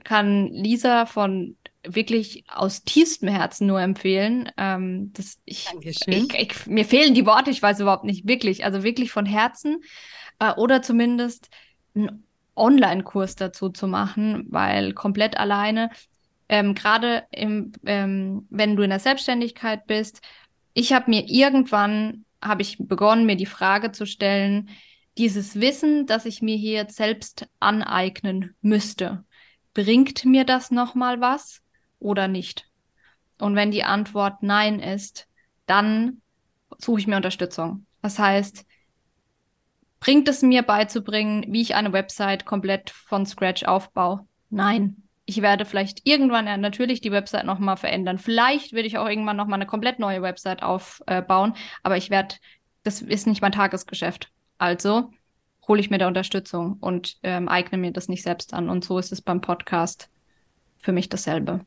kann Lisa von wirklich aus tiefstem Herzen nur empfehlen. Ähm, das, ich, ich, ich, mir fehlen die Worte, ich weiß überhaupt nicht wirklich, also wirklich von Herzen äh, oder zumindest einen Online-Kurs dazu zu machen, weil komplett alleine, ähm, gerade ähm, wenn du in der Selbstständigkeit bist, ich habe mir irgendwann, habe ich begonnen, mir die Frage zu stellen, dieses Wissen, das ich mir hier jetzt selbst aneignen müsste, bringt mir das nochmal was oder nicht? Und wenn die Antwort Nein ist, dann suche ich mir Unterstützung. Das heißt, bringt es mir beizubringen, wie ich eine Website komplett von Scratch aufbaue? Nein. Ich werde vielleicht irgendwann ja natürlich die Website nochmal verändern. Vielleicht werde ich auch irgendwann nochmal eine komplett neue Website aufbauen, aber ich werde, das ist nicht mein Tagesgeschäft. Also hole ich mir da Unterstützung und ähm, eigne mir das nicht selbst an. Und so ist es beim Podcast für mich dasselbe.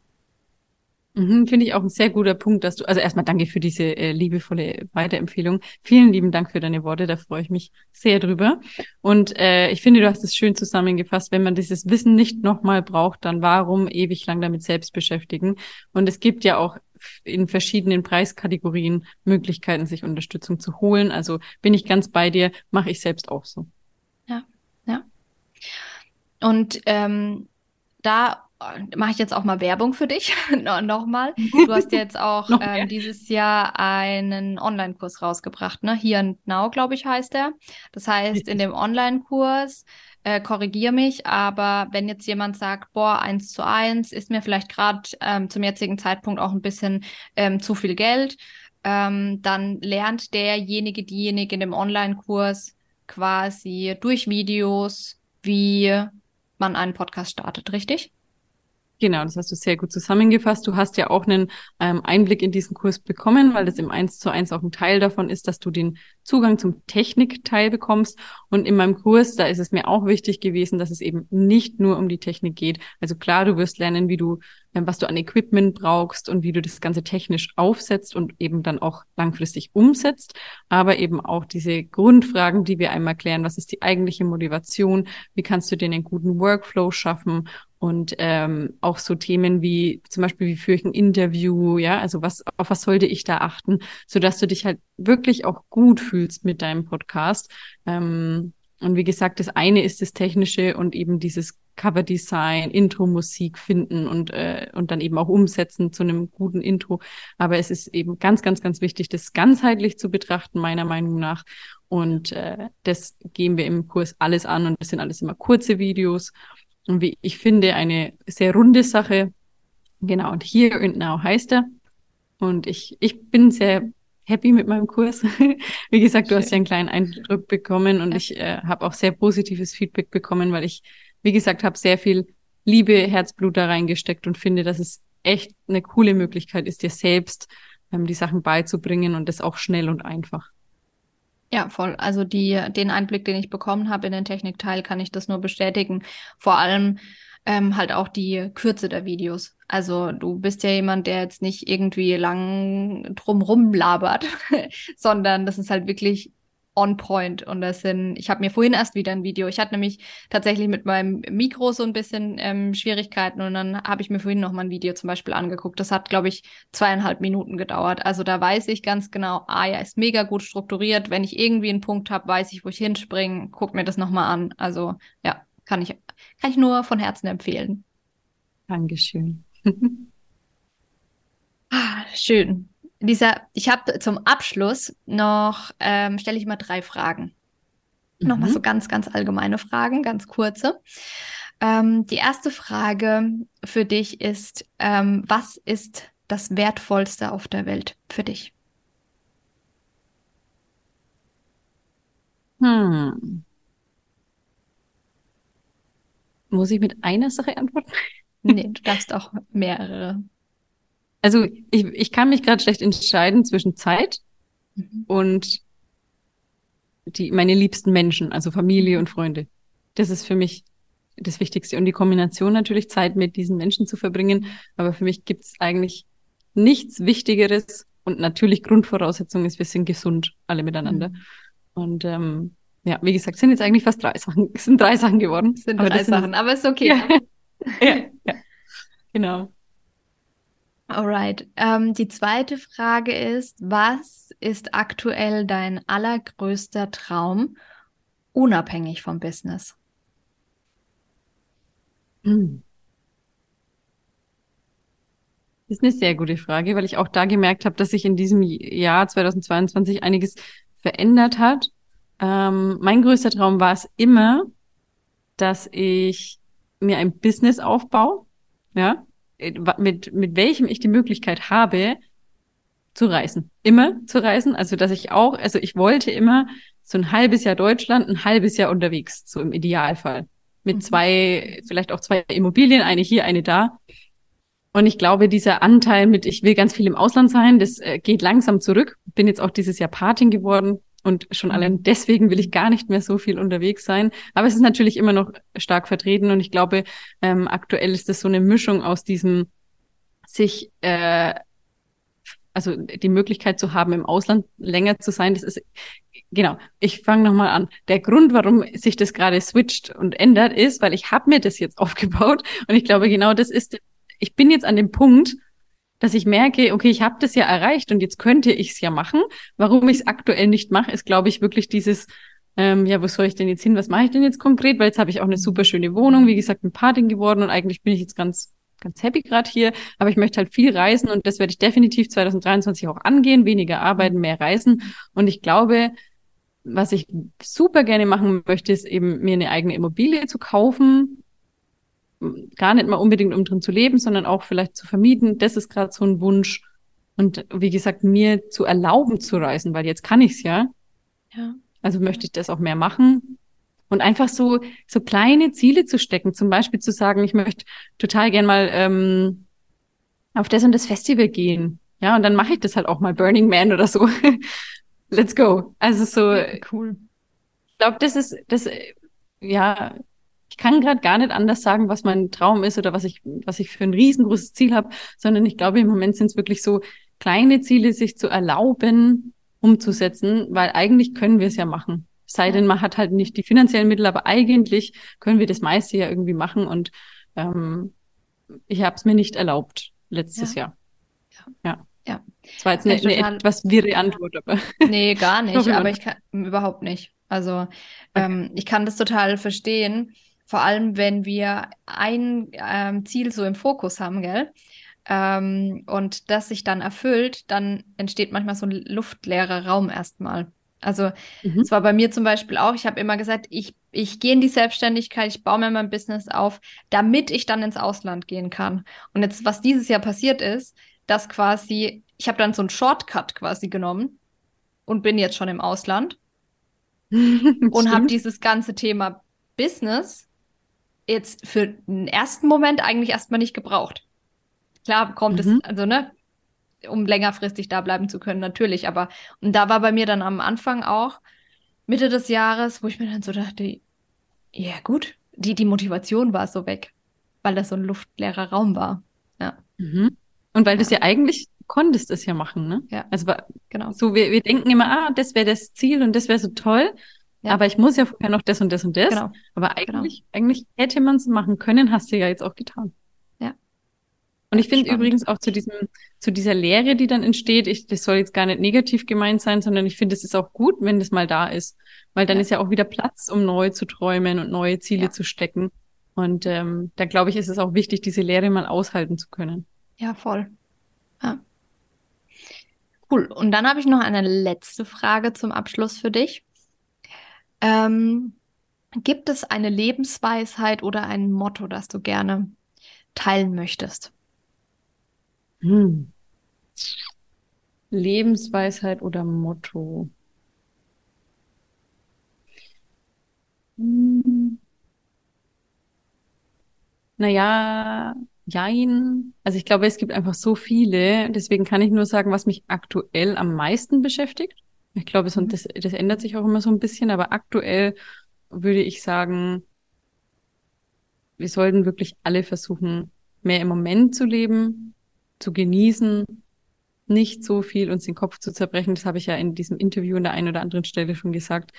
Mhm, Finde ich auch ein sehr guter Punkt, dass du, also erstmal danke für diese äh, liebevolle Weiterempfehlung. Vielen lieben Dank für deine Worte, da freue ich mich sehr drüber. Und äh, ich finde, du hast es schön zusammengefasst, wenn man dieses Wissen nicht nochmal braucht, dann warum ewig lang damit selbst beschäftigen? Und es gibt ja auch in verschiedenen Preiskategorien Möglichkeiten, sich Unterstützung zu holen. Also bin ich ganz bei dir, mache ich selbst auch so. Ja, ja. Und ähm, da mache ich jetzt auch mal Werbung für dich nochmal. Du hast jetzt auch ähm, dieses Jahr einen Online-Kurs rausgebracht, ne? Here and Now, glaube ich, heißt er. Das heißt, in dem Online-Kurs äh, korrigiere mich, aber wenn jetzt jemand sagt, boah, eins zu eins ist mir vielleicht gerade ähm, zum jetzigen Zeitpunkt auch ein bisschen ähm, zu viel Geld, ähm, dann lernt derjenige, diejenige in dem Online-Kurs quasi durch Videos, wie man einen Podcast startet, richtig? Genau, das hast du sehr gut zusammengefasst. Du hast ja auch einen ähm, Einblick in diesen Kurs bekommen, weil das im Eins zu eins auch ein Teil davon ist, dass du den Zugang zum Technikteil bekommst. Und in meinem Kurs, da ist es mir auch wichtig gewesen, dass es eben nicht nur um die Technik geht. Also klar, du wirst lernen, wie du, äh, was du an Equipment brauchst und wie du das Ganze technisch aufsetzt und eben dann auch langfristig umsetzt. Aber eben auch diese Grundfragen, die wir einmal klären. Was ist die eigentliche Motivation? Wie kannst du dir einen guten Workflow schaffen? Und ähm, auch so Themen wie zum Beispiel, wie führe ich ein Interview, ja, also was, auf was sollte ich da achten, so dass du dich halt wirklich auch gut fühlst mit deinem Podcast. Ähm, und wie gesagt, das eine ist das Technische und eben dieses Coverdesign, Intro-Musik finden und, äh, und dann eben auch umsetzen zu einem guten Intro. Aber es ist eben ganz, ganz, ganz wichtig, das ganzheitlich zu betrachten, meiner Meinung nach. Und äh, das gehen wir im Kurs alles an und das sind alles immer kurze Videos und wie ich finde, eine sehr runde Sache. Genau, und Here and Now heißt er. Und ich, ich bin sehr happy mit meinem Kurs. wie gesagt, du hast ja einen kleinen Eindruck bekommen und ja. ich äh, habe auch sehr positives Feedback bekommen, weil ich, wie gesagt, habe sehr viel Liebe, Herzblut da reingesteckt und finde, dass es echt eine coole Möglichkeit ist, dir selbst ähm, die Sachen beizubringen und das auch schnell und einfach. Ja, voll. Also die, den Einblick, den ich bekommen habe in den Technikteil, kann ich das nur bestätigen. Vor allem ähm, halt auch die Kürze der Videos. Also du bist ja jemand, der jetzt nicht irgendwie lang drumrum labert, sondern das ist halt wirklich on point. Und das sind, ich habe mir vorhin erst wieder ein Video. Ich hatte nämlich tatsächlich mit meinem Mikro so ein bisschen ähm, Schwierigkeiten und dann habe ich mir vorhin noch mal ein Video zum Beispiel angeguckt. Das hat, glaube ich, zweieinhalb Minuten gedauert. Also da weiß ich ganz genau, ah ja, ist mega gut strukturiert. Wenn ich irgendwie einen Punkt habe, weiß ich, wo ich hinspringe, guck mir das nochmal an. Also ja, kann ich, kann ich nur von Herzen empfehlen. Dankeschön. ah, schön. Lisa, ich habe zum Abschluss noch, ähm, stelle ich mal drei Fragen. Mhm. Nochmal so ganz, ganz allgemeine Fragen, ganz kurze. Ähm, die erste Frage für dich ist, ähm, was ist das Wertvollste auf der Welt für dich? Hm. Muss ich mit einer Sache antworten? Nee, du darfst auch mehrere. Also ich, ich kann mich gerade schlecht entscheiden zwischen Zeit mhm. und die, meine liebsten Menschen, also Familie und Freunde. Das ist für mich das Wichtigste. Und die Kombination natürlich, Zeit mit diesen Menschen zu verbringen. Aber für mich gibt es eigentlich nichts Wichtigeres. Und natürlich Grundvoraussetzung ist, wir sind gesund, alle miteinander. Mhm. Und ähm, ja, wie gesagt, sind jetzt eigentlich fast drei Sachen. Es sind drei Sachen geworden. Es sind aber drei Sachen, sind, aber ist okay. ja, ja, ja, genau. Alright. Ähm, die zweite Frage ist, was ist aktuell dein allergrößter Traum, unabhängig vom Business? Hm. Das ist eine sehr gute Frage, weil ich auch da gemerkt habe, dass sich in diesem Jahr 2022 einiges verändert hat. Ähm, mein größter Traum war es immer, dass ich mir ein Business aufbaue, ja, mit, mit welchem ich die Möglichkeit habe, zu reisen. Immer zu reisen. Also, dass ich auch, also ich wollte immer so ein halbes Jahr Deutschland, ein halbes Jahr unterwegs, so im Idealfall. Mit mhm. zwei, vielleicht auch zwei Immobilien, eine hier, eine da. Und ich glaube, dieser Anteil mit, ich will ganz viel im Ausland sein, das äh, geht langsam zurück. Bin jetzt auch dieses Jahr Patin geworden und schon mhm. allein deswegen will ich gar nicht mehr so viel unterwegs sein. Aber es ist natürlich immer noch stark vertreten und ich glaube, ähm, aktuell ist das so eine Mischung aus diesem sich, äh, also die Möglichkeit zu haben, im Ausland länger zu sein. Das ist genau. Ich fange nochmal an. Der Grund, warum sich das gerade switcht und ändert, ist, weil ich habe mir das jetzt aufgebaut und ich glaube, genau das ist ich bin jetzt an dem Punkt, dass ich merke, okay, ich habe das ja erreicht und jetzt könnte ich es ja machen. Warum ich es aktuell nicht mache, ist, glaube ich, wirklich dieses, ähm, ja, wo soll ich denn jetzt hin? Was mache ich denn jetzt konkret? Weil jetzt habe ich auch eine super schöne Wohnung, wie gesagt, ein Patin geworden und eigentlich bin ich jetzt ganz ganz happy gerade hier, aber ich möchte halt viel reisen und das werde ich definitiv 2023 auch angehen, weniger arbeiten, mehr reisen und ich glaube, was ich super gerne machen möchte, ist eben mir eine eigene Immobilie zu kaufen, gar nicht mal unbedingt um drin zu leben, sondern auch vielleicht zu vermieten. Das ist gerade so ein Wunsch. Und wie gesagt, mir zu erlauben zu reisen, weil jetzt kann ich's ja. Ja. Also möchte ich das auch mehr machen. Und einfach so, so kleine Ziele zu stecken. Zum Beispiel zu sagen, ich möchte total gern mal ähm, auf das und das Festival gehen. Ja, und dann mache ich das halt auch mal Burning Man oder so. Let's go. Also so. Ja, cool. Ich glaube, das ist, das, ja, ich kann gerade gar nicht anders sagen, was mein Traum ist oder was ich, was ich für ein riesengroßes Ziel habe, sondern ich glaube, im Moment sind es wirklich so kleine Ziele, sich zu erlauben, umzusetzen, weil eigentlich können wir es ja machen. Sei denn, man hat halt nicht die finanziellen Mittel, aber eigentlich können wir das meiste ja irgendwie machen und ähm, ich habe es mir nicht erlaubt letztes ja. Jahr. Ja. ja. Ja. Das war jetzt eine, eine etwas wirre Antwort, aber. Nee, gar nicht, aber ich kann überhaupt nicht. Also okay. ähm, ich kann das total verstehen. Vor allem, wenn wir ein ähm, Ziel so im Fokus haben, gell? Ähm, und das sich dann erfüllt, dann entsteht manchmal so ein luftleerer Raum erstmal. Also mhm. es war bei mir zum Beispiel auch, ich habe immer gesagt, ich, ich gehe in die Selbstständigkeit, ich baue mir mein Business auf, damit ich dann ins Ausland gehen kann. Und jetzt, was dieses Jahr passiert ist, dass quasi, ich habe dann so einen Shortcut quasi genommen und bin jetzt schon im Ausland und habe dieses ganze Thema Business jetzt für den ersten Moment eigentlich erstmal nicht gebraucht. Klar kommt mhm. es, also ne, um längerfristig da bleiben zu können, natürlich, aber und da war bei mir dann am Anfang auch Mitte des Jahres, wo ich mir dann so dachte, ja gut, die, die Motivation war so weg, weil das so ein luftleerer Raum war. Ja. Mhm. Und weil ja. du es ja eigentlich konntest es ja machen, ne? Ja. Also genau. So, wir, wir denken immer, ah, das wäre das Ziel und das wäre so toll. Ja. Aber ich muss ja vorher noch das und das und das. Genau. Aber genau. eigentlich, genau. eigentlich hätte man es machen können, hast du ja jetzt auch getan. Ja. Und ich finde übrigens auch zu diesem, zu dieser Lehre, die dann entsteht, ich, das soll jetzt gar nicht negativ gemeint sein, sondern ich finde, es ist auch gut, wenn das mal da ist. Weil dann ja. ist ja auch wieder Platz, um neu zu träumen und neue Ziele ja. zu stecken. Und ähm, da glaube ich, ist es auch wichtig, diese Lehre mal aushalten zu können. Ja, voll. Ja. Cool. Und dann habe ich noch eine letzte Frage zum Abschluss für dich. Ähm, gibt es eine Lebensweisheit oder ein Motto, das du gerne teilen möchtest? Hm. Lebensweisheit oder Motto? Hm. Naja, jein. Also ich glaube, es gibt einfach so viele. Deswegen kann ich nur sagen, was mich aktuell am meisten beschäftigt. Ich glaube, mhm. das, das ändert sich auch immer so ein bisschen, aber aktuell würde ich sagen, wir sollten wirklich alle versuchen, mehr im Moment zu leben, zu genießen, nicht so viel uns den Kopf zu zerbrechen. Das habe ich ja in diesem Interview an der einen oder anderen Stelle schon gesagt.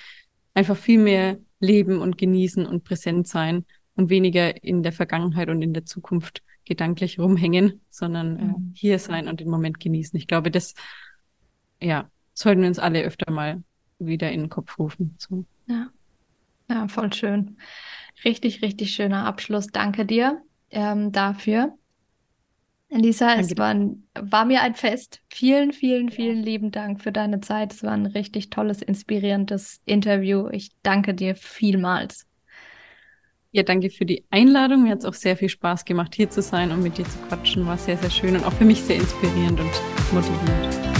Einfach viel mehr leben und genießen und präsent sein und weniger in der Vergangenheit und in der Zukunft gedanklich rumhängen, sondern äh, mhm. hier sein und den Moment genießen. Ich glaube, das, ja, sollten wir uns alle öfter mal wieder in den Kopf rufen. So. Ja. ja, voll schön. Richtig, richtig schöner Abschluss. Danke dir ähm, dafür. Lisa, es war, war, mir ein Fest. Vielen, vielen, vielen lieben Dank für deine Zeit. Es war ein richtig tolles, inspirierendes Interview. Ich danke dir vielmals. Ja, danke für die Einladung. Mir hat es auch sehr viel Spaß gemacht, hier zu sein und mit dir zu quatschen. War sehr, sehr schön und auch für mich sehr inspirierend und motivierend.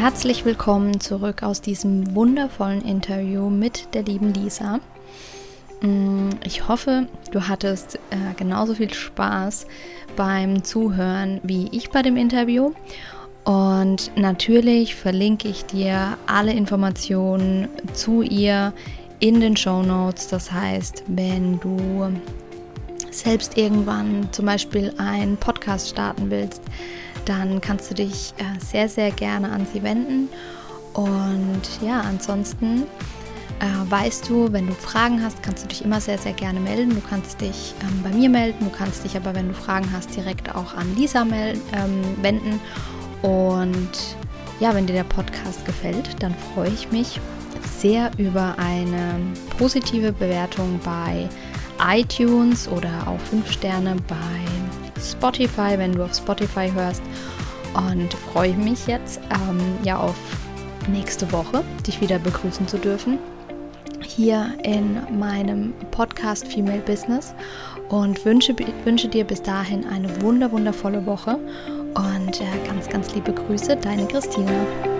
Herzlich willkommen zurück aus diesem wundervollen Interview mit der lieben Lisa. Mm, ich hoffe, du hattest äh, genauso viel Spaß beim Zuhören wie ich bei dem Interview. Und natürlich verlinke ich dir alle Informationen zu ihr in den Show Notes. Das heißt, wenn du selbst irgendwann zum Beispiel einen Podcast starten willst, dann kannst du dich äh, sehr, sehr gerne an sie wenden. Und ja, ansonsten äh, weißt du, wenn du Fragen hast, kannst du dich immer sehr, sehr gerne melden. Du kannst dich ähm, bei mir melden, du kannst dich aber, wenn du Fragen hast, direkt auch an Lisa ähm, wenden. Und ja, wenn dir der Podcast gefällt, dann freue ich mich sehr über eine positive Bewertung bei iTunes oder auch 5 Sterne bei Spotify, wenn du auf Spotify hörst. Und freue mich jetzt ähm, ja auf nächste Woche, dich wieder begrüßen zu dürfen hier in meinem Podcast Female Business und wünsche, wünsche dir bis dahin eine wunder wundervolle Woche und äh, ganz, ganz liebe Grüße, deine Christine.